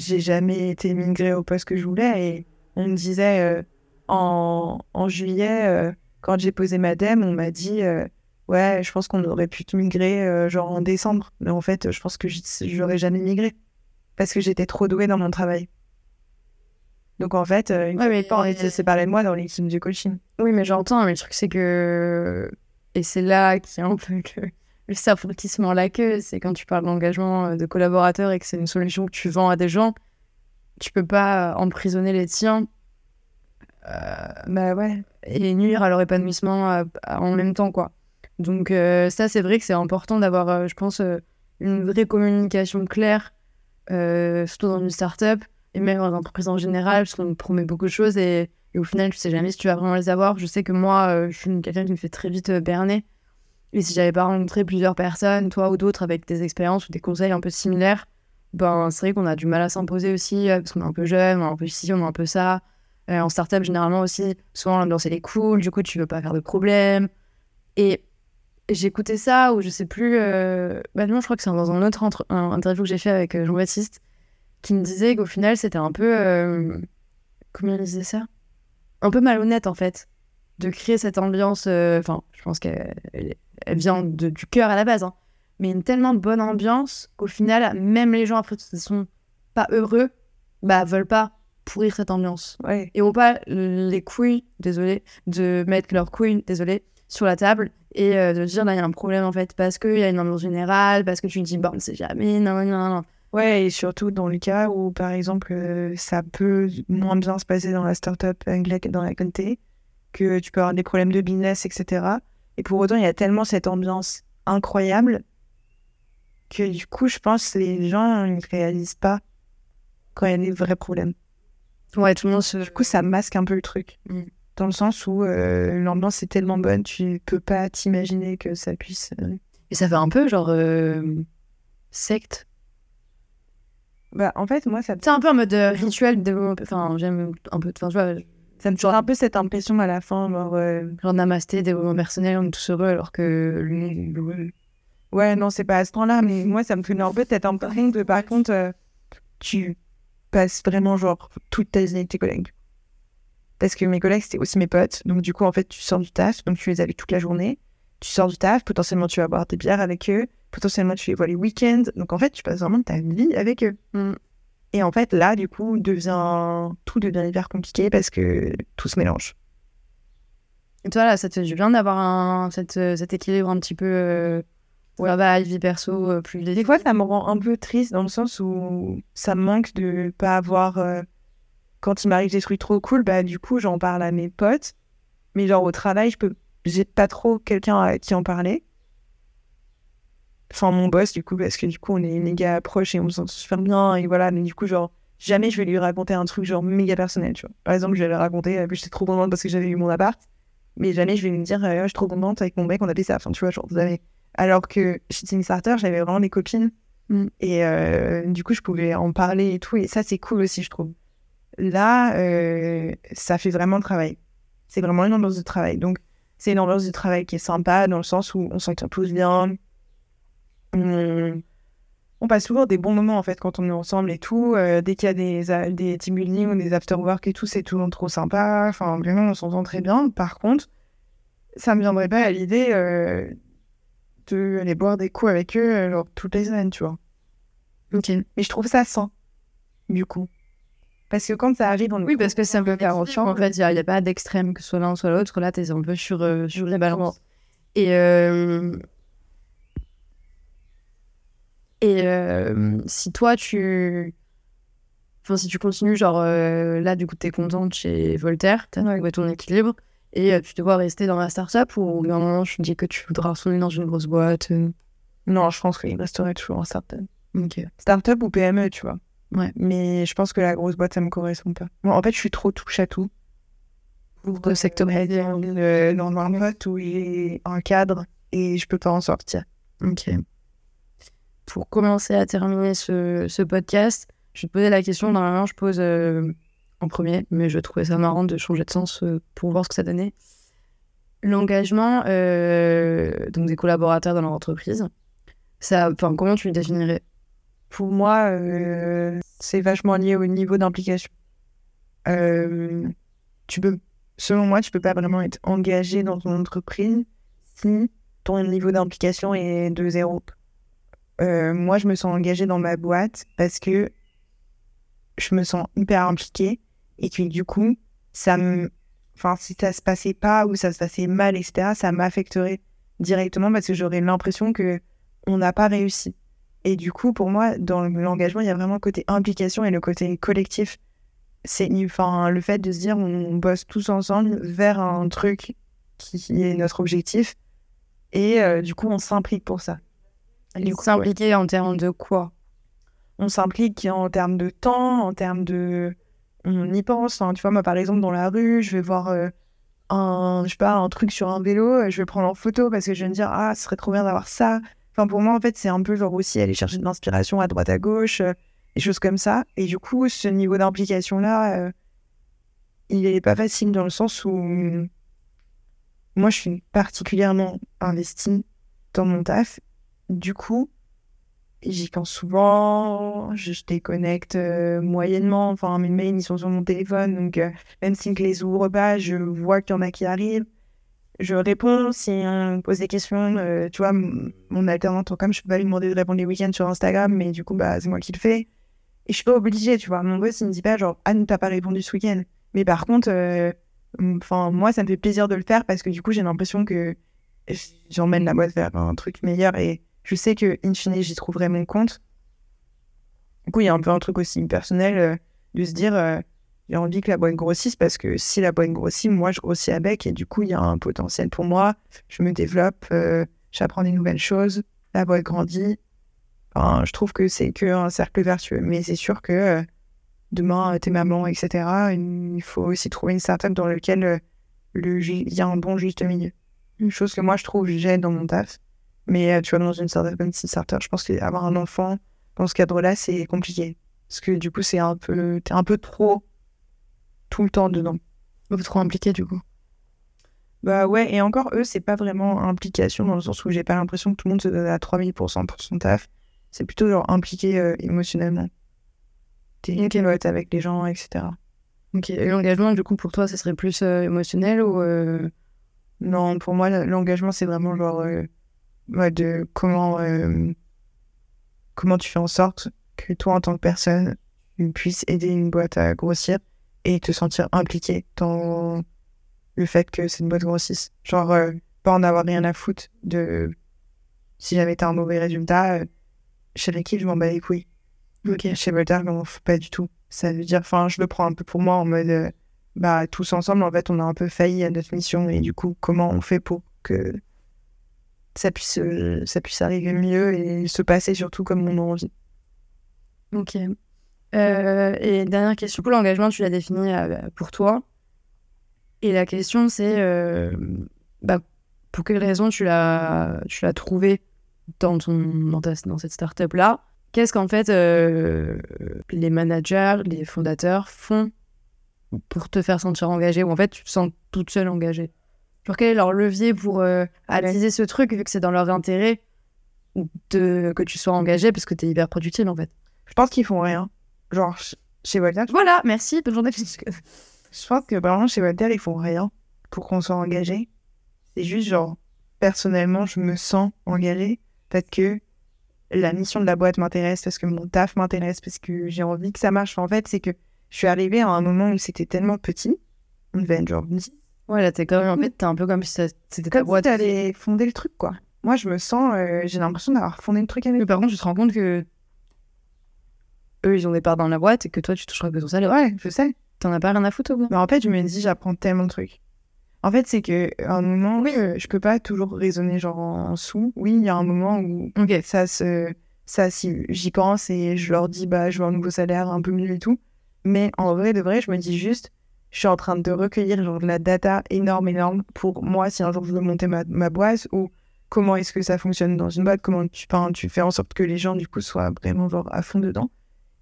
j'ai jamais été migrée au poste que je voulais. Et on me disait euh, en, en juillet, euh, quand j'ai posé ma dème, on m'a dit euh, ouais, je pense qu'on aurait pu te migrer genre en décembre. Mais en fait, je pense que j'aurais jamais migré parce que j'étais trop douée dans mon travail. Donc en fait, euh, une Ouais, fois mais- que on était séparés de moi dans l'équipe du coaching. Oui, mais j'entends, mais le truc, c'est que. Et c'est là qu'il y a un peu le, le cerveau qui se mord la queue. C'est quand tu parles d'engagement euh, de collaborateurs et que c'est une solution que tu vends à des gens, tu peux pas emprisonner les tiens Bah ouais. et nuire à leur épanouissement euh, en même temps, quoi. Donc, euh, ça, c'est vrai que c'est important d'avoir, euh, je pense, euh, une vraie communication claire, euh, surtout dans une start-up et même dans une entreprise en général, parce qu'on promet beaucoup de choses et, au final, tu sais jamais si tu vas vraiment les avoir. Je sais que moi, euh, je suis quelqu'un qui me fait très vite euh, berner. Et si j'avais pas rencontré plusieurs personnes, toi ou d'autres, avec des expériences ou des conseils un peu similaires, ben, c'est vrai qu'on a du mal à s'imposer aussi, euh, parce qu'on est un peu jeune, on est un peu ci, on est un peu ça. Euh, en startup, généralement aussi, souvent l'ambiance elle est cool, du coup tu veux pas faire de problème. Et écouté ça, ou je sais plus, euh... bah non, je crois que c'est dans un autre interview que j'ai fait avec euh, Jean-Baptiste, qui me disait qu'au final c'était un peu. Comment il disait ça? Un peu malhonnête en fait, de créer cette ambiance. Enfin, je pense qu'elle elle- vient de- du cœur à la base, hein, mais une tellement bonne ambiance qu'au final, même les gens après qui sont pas heureux, bah veulent pas pourrir cette ambiance Ouais. et ont pas les couilles, désolé, de mettre leurs couilles, désolé, sur la table et euh, de dire là il y a un problème en fait parce qu'il y a une ambiance générale, parce que tu te dis bon on sait jamais, non, non, non, non. Ouais, et surtout dans le cas où, par exemple, euh, ça peut moins bien se passer dans la startup anglaise que dans la communauté, que tu peux avoir des problèmes de business, etc. Et pour autant, il y a tellement cette ambiance incroyable que du coup, je pense que les gens ne réalisent pas quand il y a des vrais problèmes. Ouais, tout le monde se. Du coup, ça masque un peu le truc. Mm. Dans le sens où euh, l'ambiance est tellement bonne, tu peux pas t'imaginer que ça puisse. euh, Et ça fait un peu genre euh, secte. Bah, en fait, moi, ça, C'est un peu en mode rituel de. Enfin, j'aime un peu. Enfin, tu vois, ça me fait un peu cette impression à la fin, genre. euh, genre namasté, développement personnel, on est tous heureux alors que Ouais, non, c'est pas à ce temps-là, mais moi, ça me fait un peu cette impression de, par contre, euh, tu passes vraiment, genre, toute ta vie avec tes collègues. Parce que mes collègues, c'était aussi mes potes. Donc, du coup, en fait, tu sors du taf, donc tu les as avec toute la journée. Tu sors du taf, potentiellement, tu vas boire des bières avec eux. Potentiellement, tu les vois les week-ends. Donc, en fait, tu passes vraiment ta vie avec eux. Mm. Et en fait, là, du coup, devient... tout devient hyper compliqué parce que tout se mélange. Et toi, là, ça te fait du bien d'avoir un, euh, cet équilibre un petit peu euh, travail, vie perso, euh, plus Des fois, ça me rend un peu triste dans le sens où ça me manque de pas avoir. euh, Quand il m'arrive des trucs trop cool, bah du coup, j'en parle à mes potes. Mais genre au travail, je peux, j'ai pas trop quelqu'un à qui en parler. Enfin, mon boss, du coup, parce que du coup, on est méga proches et on se sent super bien. Et voilà, mais du coup, genre, jamais je vais lui raconter un truc genre méga personnel, tu vois. Par exemple, je vais lui raconter, euh, j'étais trop contente parce que j'avais eu mon appart. Mais jamais je vais lui dire, euh, je suis trop contente avec mon mec, on a fait ça. Enfin, tu vois, genre, vous avez... Alors que chez Team Starter, j'avais vraiment des copines. Mm. Et euh, du coup, je pouvais en parler et tout. Et ça, c'est cool aussi, je trouve. Là, euh, ça fait vraiment le travail. C'est vraiment une ambiance de travail. Donc, c'est une ambiance de travail qui est sympa dans le sens où on s'entend tous bien. On, on passe toujours des bons moments en fait quand on est ensemble et tout. Euh, dès qu'il y a des, des team building ou des after work et tout, c'est toujours trop sympa. Enfin, vraiment, on s'entend très bien. Par contre, ça me viendrait pas à l'idée euh, de aller boire des coups avec eux euh, genre, toutes les semaines, tu vois. Ok. Mais je trouve ça sain, du coup. Parce que quand ça arrive, on Oui, parce que c'est un peu garanti. En fait, il n'y a, pas d'extrême, que ce soit l'un ou soit l'autre. Là, tu es un peu sur, euh, sur les balances. Et, euh, et euh, si toi, tu. Enfin, si tu continues, genre euh, là, du coup, tu es contente chez Voltaire, tu as trouvé ton équilibre, et euh, tu te vois rester dans la start-up ou moment, je te dis que tu voudras retourner dans une grosse boîte. Non, je pense qu'il resterait toujours en start-up. Ok. Start-up ou PME, tu vois. Ouais. Mais je pense que la grosse boîte, ça me correspond pas. Bon, en fait, je suis trop touche à tout. Pour Le secteur dans un pote où il est un cadre et je peux pas en sortir. Ok. Pour commencer à terminer ce, podcast, je te poser la question. Normalement, je pose euh, en premier, mais je trouvais ça marrant de changer de sens euh, pour voir ce que ça donnait. L'engagement euh, donc des collaborateurs dans leur entreprise, ça, comment tu le définirais? Pour moi, c'est vachement lié au niveau d'implication. Tu selon moi, tu peux pas vraiment être engagé dans ton entreprise si ton niveau d'implication est de zéro. Euh, moi, je me sens engagée dans ma boîte parce que je me sens hyper impliquée et que du coup, ça me, enfin, si ça se passait pas ou ça se passait mal, etc., ça m'affecterait directement parce que j'aurais l'impression que on n'a pas réussi. Et du coup, pour moi, dans l'engagement, il y a vraiment le côté implication et le côté collectif. C'est enfin, le fait de se dire on bosse tous ensemble vers un truc qui est notre objectif. Et euh, du coup, on s'implique pour ça. Et du coup, ouais, S'impliquer en termes de quoi? On s'implique en termes de temps, en termes de. On y pense. Enfin, tu vois, moi, par exemple, dans la rue, je vais voir euh, un, je sais pas, un truc sur un vélo, euh, je vais prendre en photo parce que je vais me dire, ah, ce serait trop bien d'avoir ça. Enfin, pour moi, en fait, c'est un peu genre aussi aller chercher de l'inspiration à droite, à gauche, euh, des choses comme ça. Et du coup, ce niveau d'implication-là, euh, il est pas facile dans le sens où moi, je suis particulièrement investie dans mon taf. Du coup, j'y pense souvent, je, je déconnecte euh, moyennement. Enfin, mes mails, ils sont sur mon téléphone. Donc, euh, même si je les ouvre pas, je vois qu'il y en a qui arrivent. Je réponds si on me pose des questions. euh, tu vois, mon alternante, comme je peux pas lui demander de répondre les week-ends sur Instagram, mais du coup, bah, c'est moi qui le fais. Et je suis pas obligée, tu vois. Mon boss, il me dit pas genre, ah, nous, t'as pas répondu ce week-end. Mais par contre, euh, enfin, moi, ça me fait plaisir de le faire parce que du coup, j'ai l'impression que j'emmène la boîte vers un truc meilleur et je sais que, in fine, j'y trouverai mon compte. Du coup, il y a un peu un truc aussi personnel euh, de se dire, euh, j'ai envie que la boîte grossisse parce que si la boîte grossit, moi, je grossis avec et du coup, il y a un potentiel pour moi. Je me développe, euh, j'apprends des nouvelles choses, la boîte grandit. Enfin, je trouve que c'est que un cercle vertueux. Mais c'est sûr que demain, t'es maman, etc., il faut aussi trouver une startup dans laquelle il y a un bon juste milieu. Une chose que moi, je trouve, j'ai dans mon taf. Mais euh, tu vois, dans une startup comme Starter, je pense qu'avoir un enfant dans ce cadre-là, c'est compliqué. Parce que du coup, c'est un peu, t'es un peu trop tout le temps dedans. Beaucoup trop impliqué, du coup. Bah ouais, et encore, eux, c'est pas vraiment implication dans le sens où j'ai pas l'impression que tout le monde se donne à 3000% pour son taf. C'est plutôt genre impliqué euh, émotionnellement. T'es Ok. pote avec les gens, etc. Ok. Et l'engagement, du coup, pour toi, ça serait plus euh, émotionnel ou. euh, Non, pour moi, l'engagement, c'est vraiment genre ouais, de comment, euh, comment tu fais en sorte que toi, en tant que personne, tu puisses aider une boîte à grossir et te sentir impliqué dans le fait que cette boîte grossisse. Genre, euh, pas en avoir rien à foutre de si jamais t'as un mauvais résultat, euh, chez l'équipe, je m'en bats les couilles. Ok. Chez Voltaire, m'en fous pas du tout. Ça veut dire, enfin, je le prends un peu pour moi en mode, euh, bah, tous ensemble, en fait, on a un peu failli à notre mission. Et du coup, comment on fait pour que ça puisse, euh, ça puisse arriver mieux et se passer surtout comme on a envie. Ok. Euh, et dernière question, pour l'engagement, tu l'as défini euh, pour toi. Et la question, c'est bah, pour quelle raison tu l'as, tu l'as trouvé dans, ton, dans, dans cette startup-là? Qu'est-ce qu'en fait les managers, les fondateurs font pour te faire sentir engagé ou en fait tu te sens toute seule engagée? Genre quel est leur levier pour attiser ce truc vu que c'est dans leur intérêt de, que tu sois engagé parce que tu es hyper productive en fait Je pense qu'ils font rien. Genre chez Walter. Voilà, merci, bonne journée. Je pense que vraiment chez Walter ils font rien pour qu'on soit engagé. C'est juste genre personnellement je me sens engagée parce que la mission de la boîte m'intéresse, parce que mon taf m'intéresse, parce que j'ai envie que ça marche. en fait, c'est que je suis arrivée à un moment où c'était tellement petit. On devait être genre Ouais, là, t'es quand même, en fait, t'es un peu comme si c'était ta boîte. Si fonder le truc, quoi. Moi, je me sens, euh, j'ai l'impression d'avoir fondé le truc avec. Mais par contre, tu te rends compte que eux, ils ont des parts dans la boîte et que toi, tu toucheras que ton salaire. Ouais, je sais. T'en as pas rien à foutre, Mais en fait, je me dis, j'apprends tellement de trucs. En fait, c'est que un moment, oui, euh, je peux pas toujours raisonner genre en, sous. Oui, il y a un moment où ok ça se, ça, si j'y pense et je leur dis, bah, je veux un nouveau salaire un peu mieux et tout. Mais en vrai, de vrai, je me dis juste, je suis en train de recueillir genre de la data énorme, énorme pour moi si un jour je veux monter ma, boîte ou comment est-ce que ça fonctionne dans une boîte, comment tu, fais en sorte que les gens du coup soient vraiment genre à fond dedans.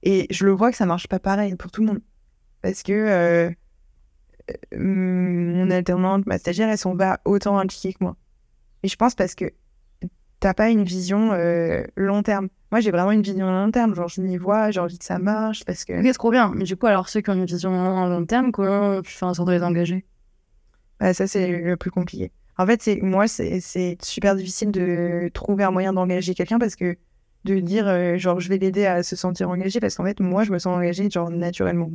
Et je le vois que ça marche pas pareil pour tout le monde. Parce que euh, euh, mon alternante, ma stagiaire, elles sont pas autant impliquées que moi. Et je pense parce que t'as pas une vision euh, long terme. Moi, j'ai vraiment une vision long terme. Genre, je m'y vois, j'ai envie que ça marche parce que. C'est trop bien. Mais du coup, alors, ceux qui ont une vision long terme, comment tu fais en sorte de les engager? Bah, Ça, c'est le plus compliqué. En fait, c'est moi, c'est super difficile de trouver un moyen d'engager quelqu'un parce que de dire, euh, genre, je vais l'aider à se sentir engagé parce qu'en fait, moi, je me sens engagée, genre, naturellement.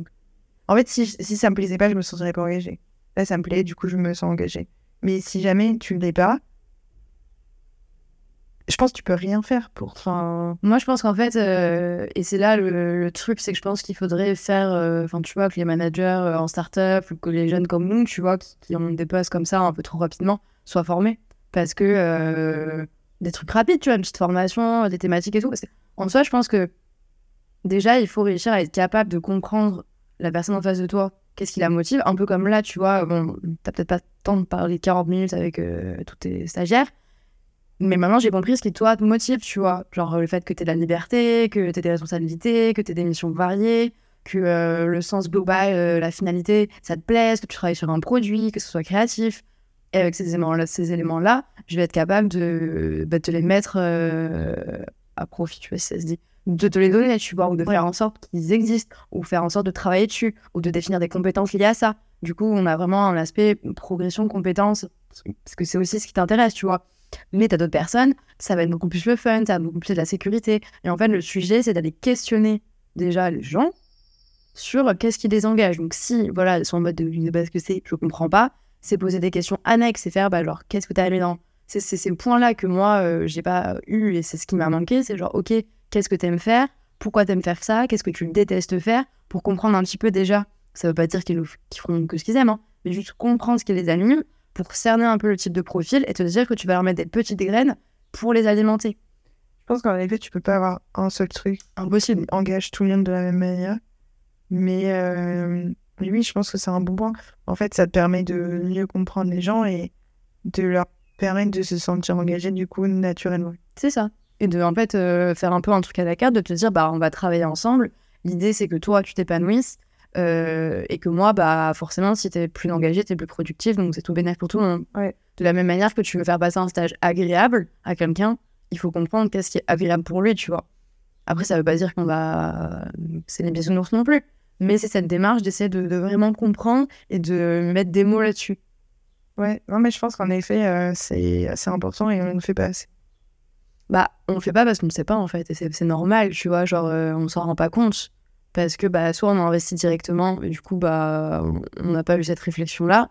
En fait, si, si ça me plaisait pas, je me sentirais pas engagée. Là, ça me plaît, du coup, je me sens engagée. Mais si jamais tu ne l'es pas, je pense que tu peux rien faire pour. Enfin, moi, je pense qu'en fait, euh, et c'est là le, truc, c'est que je pense qu'il faudrait faire, euh, enfin, tu vois, que les managers euh, en start-up ou que les jeunes comme nous, tu vois, qui, ont des postes comme ça un peu trop rapidement, soient formés. Parce que des trucs rapides, tu vois, une petite formation, des thématiques et tout. En soi, je pense que déjà, il faut réussir à être capable de comprendre la personne en face de toi, qu'est-ce qui la motive. Un peu comme là, tu vois, bon, t'as peut-être pas le temps de parler 40 minutes avec tous tes stagiaires mais maintenant, j'ai compris ce qui, toi, te motive, tu vois. Genre le fait que tu aies de la liberté, que tu aies des responsabilités, que tu aies des missions variées, que euh, le sens global, euh, la finalité, ça te plaise, que tu travailles sur un produit, que ce soit créatif. Et avec ces éléments-là, ces éléments-là je vais être capable de, bah, te les mettre euh, à profit, tu vois, si ça se dit. De te les donner, tu vois, ou de faire en sorte qu'ils existent, ou faire en sorte de travailler dessus, ou de définir des compétences liées à ça. Du coup, on a vraiment un aspect progression, compétences, parce que c'est aussi ce qui t'intéresse, tu vois. Mais tu as d'autres personnes, ça va être beaucoup plus le fun, ça va beaucoup plus de la sécurité. Et en fait, le sujet, c'est d'aller questionner déjà les gens sur qu'est-ce qui les engage. Donc, si voilà, ils sont en mode de je sais ce que c'est, je comprends pas, c'est poser des questions annexes et faire bah, genre, qu'est-ce que tu as aimé dans? C'est ces points-là que moi, euh, j'ai pas eu et c'est ce qui m'a manqué. C'est genre, ok, qu'est-ce que tu aimes faire? Pourquoi tu aimes faire ça? Qu'est-ce que tu détestes faire? Pour comprendre un petit peu déjà. Ça veut pas dire qu'ils feront que ce qu'ils aiment, hein, mais juste comprendre ce qui les anime pour cerner un peu le type de profil et te dire que tu vas leur mettre des petites graines pour les alimenter. Je pense qu'en effet, tu peux pas avoir un seul truc. Impossible. Engage tout le monde de la même manière. Mais euh, oui, je pense que c'est un bon point. En fait, ça te permet de mieux comprendre les gens et de leur permettre de se sentir engagés du coup naturellement. C'est ça. Et de en fait euh, faire un peu un truc à la carte, de te dire bah on va travailler ensemble. L'idée c'est que toi tu t'épanouisses euh, et que moi, bah, forcément, si tu es plus engagé, tu es plus productif, donc c'est tout bénéfique pour tout le monde. De la même manière que tu veux faire passer un stage agréable à quelqu'un, il faut comprendre qu'est-ce qui est agréable pour lui, tu vois. Après, ça veut pas dire qu'on va. C'est les bisounours non plus. Mais c'est cette démarche d'essayer de, vraiment comprendre et de mettre des mots là-dessus. Ouais, non, mais je pense qu'en effet, euh, c'est assez important et on ne fait pas assez. Bah, on ne fait pas parce qu'on ne sait pas en fait, et c'est normal, tu vois, genre, euh, on s'en rend pas compte parce que bah, soit on a investi directement, et du coup, bah, on n'a pas eu cette réflexion-là,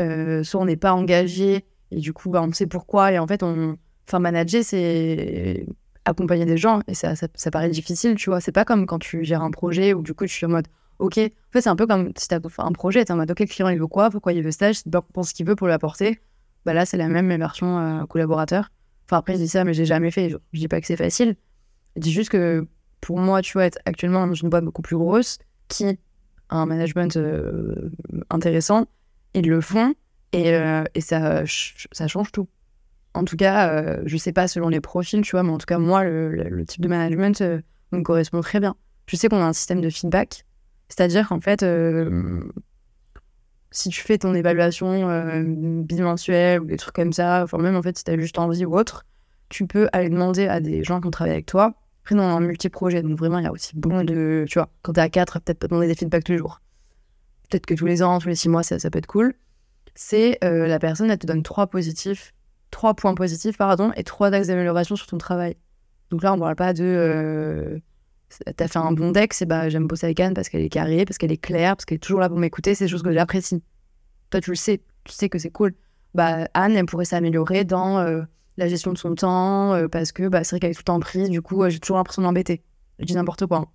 euh, soit on n'est pas engagé, et du coup, bah, on sait pourquoi, et en fait, on... enfin, manager, c'est accompagner des gens, et ça, ça, paraît difficile, tu vois, c'est pas comme quand tu gères un projet où du coup, tu es en mode, ok. En fait, c'est un peu comme si tu as un projet, tu es en mode, ok, le client il veut quoi, pourquoi il veut stage, tu penses ce qu'il veut pour lui apporter. Bah là, c'est la même version euh, collaborateur. Enfin, après, je dis ça, mais j'ai jamais fait. Je, je dis pas que c'est facile. Je dis juste que pour moi, tu vois, être actuellement dans une boîte beaucoup plus grosse qui a un management euh, intéressant, ils le font et, euh, et ça, ça change tout. En tout cas, euh, je sais pas selon les profils, tu vois, mais en tout cas, moi, le, le type de management me correspond très bien. Je sais qu'on a un système de feedback, c'est-à-dire qu'en fait, si tu fais ton évaluation bimensuelle ou des trucs comme ça, enfin même en fait si tu as juste envie ou autre, tu peux aller demander à des gens qui ont travaillé avec toi après, dans un multi-projet, donc vraiment, il y a aussi beaucoup de. Tu vois, quand t'es à 4, peut-être pas demander des feedbacks tous les jours. Peut-être que tous les ans, tous les 6 mois, ça, ça peut être cool. C'est euh, la personne, elle te donne trois positifs, trois points positifs, pardon, et trois axes d'amélioration sur ton travail. Donc là, on ne parle pas de. Euh, t'as fait un bon deck, c'est bah, j'aime bosser avec Anne parce qu'elle est carrée, parce qu'elle est claire, parce qu'elle est toujours là pour m'écouter, c'est des choses que j'apprécie. Toi, tu le sais, tu sais que c'est cool. Bah, Anne, elle pourrait s'améliorer dans. Euh, la gestion de son temps, euh, parce que bah, c'est vrai qu'elle est tout le temps prise, du coup, euh, j'ai toujours l'impression d'embêter. Je dis n'importe quoi. Hein.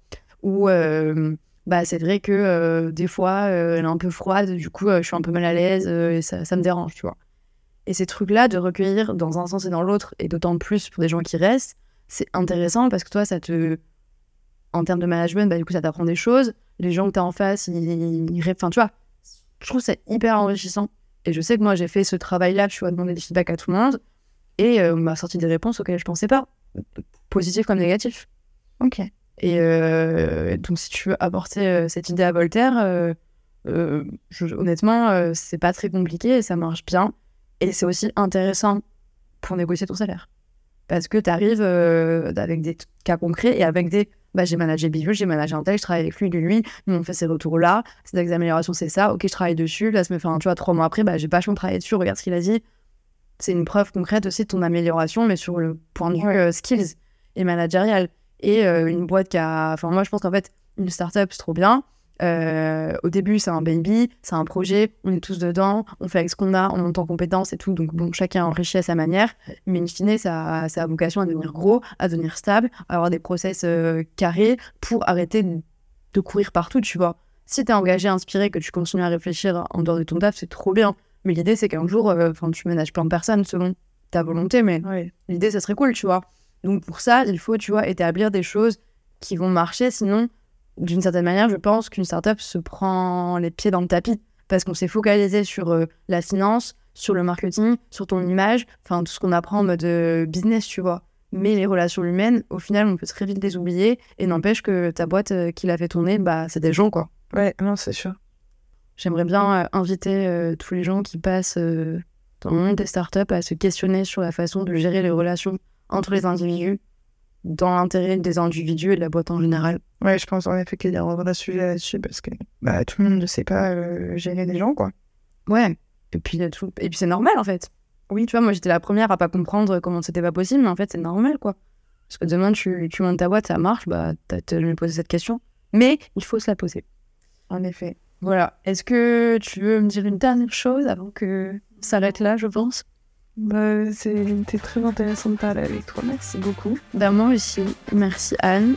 Ou euh, bah, c'est vrai que des fois, elle est un peu froide, du coup, je suis un peu mal à l'aise et ça, ça, me dérange, tu vois. Et ces trucs-là, de recueillir dans un sens et dans l'autre, et d'autant plus pour des gens qui restent, c'est intéressant parce que toi, ça te. En termes de management, bah, du coup, ça t'apprend des choses. Les gens que tu as en face, ils, ils... Enfin, tu vois, je trouve ça hyper enrichissant. Et je sais que moi, j'ai fait ce travail-là, tu vois, demander des feedbacks à tout le monde. Et euh, on m'a sorti des réponses auxquelles je pensais pas, positives comme négatives. Ok. Et euh, donc, si tu veux apporter euh, cette idée à Voltaire, honnêtement, c'est pas très compliqué et ça marche bien. Et c'est aussi intéressant pour négocier ton salaire. Parce que tu arrives avec des cas concrets et avec des. Bah, j'ai managé Bivu, j'ai managé un tel, je travaille avec lui, lui, lui, on fait ces retours-là, ces améliorations, c'est ça, ok, je travaille dessus, là, ça me fait, tu vois, trois mois après, bah, j'ai pas travaillé dessus, regarde ce qu'il a dit, c'est une preuve concrète aussi de ton amélioration, mais sur le point de vue euh, skills et managérial. Et euh, une boîte qui a. Enfin, moi, je pense qu'en fait, une startup, c'est trop bien. Euh, au début, c'est un baby, c'est un projet, on est tous dedans, on fait avec ce qu'on a, on monte en compétences et tout. Donc, bon, chacun enrichit à sa manière. Mais in fine, ça, ça a vocation à devenir gros, à devenir stable, à avoir des process carrés pour arrêter de courir partout, tu vois. Si tu es engagé, inspiré, que tu continues à réfléchir en dehors de ton taf, c'est trop bien. Mais l'idée, c'est qu'un jour, euh, enfin, tu ménages plein de personnes selon ta volonté, mais l'idée, ça serait cool, tu vois. Donc pour ça, il faut, tu vois, établir des choses qui vont marcher. Sinon, d'une certaine manière, je pense qu'une startup se prend les pieds dans le tapis parce qu'on s'est focalisé sur euh, la finance, sur le marketing, sur ton image, enfin tout ce qu'on apprend en mode euh, business, tu vois. Mais les relations humaines, au final, on peut très vite les oublier et n'empêche que ta boîte qui l'a fait tourner, bah, c'est des gens, quoi. Ouais, non, c'est sûr. J'aimerais bien euh, inviter euh, tous les gens qui passent euh, dans le monde des startups à se questionner sur la façon de gérer les relations entre les individus dans l'intérêt des individus et de la boîte en général. Ouais, je pense en effet qu'il y a un vrai sujet là-dessus parce que bah, tout le monde ne sait pas gérer les gens, quoi. Ouais, et puis, tout... et puis c'est normal en fait. Oui, tu vois, moi j'étais la première à pas comprendre comment c'était pas possible, mais en fait c'est normal, quoi. Parce que demain tu, tu montes ta boîte, ça marche, bah t'as te poser cette question. Mais il faut se la poser. En effet. Voilà. Est-ce que tu veux me dire une dernière chose avant que ça s'arrête là, je pense? Bah, C'était très intéressant de parler avec toi. Merci beaucoup. Ben, moi aussi. Merci Anne.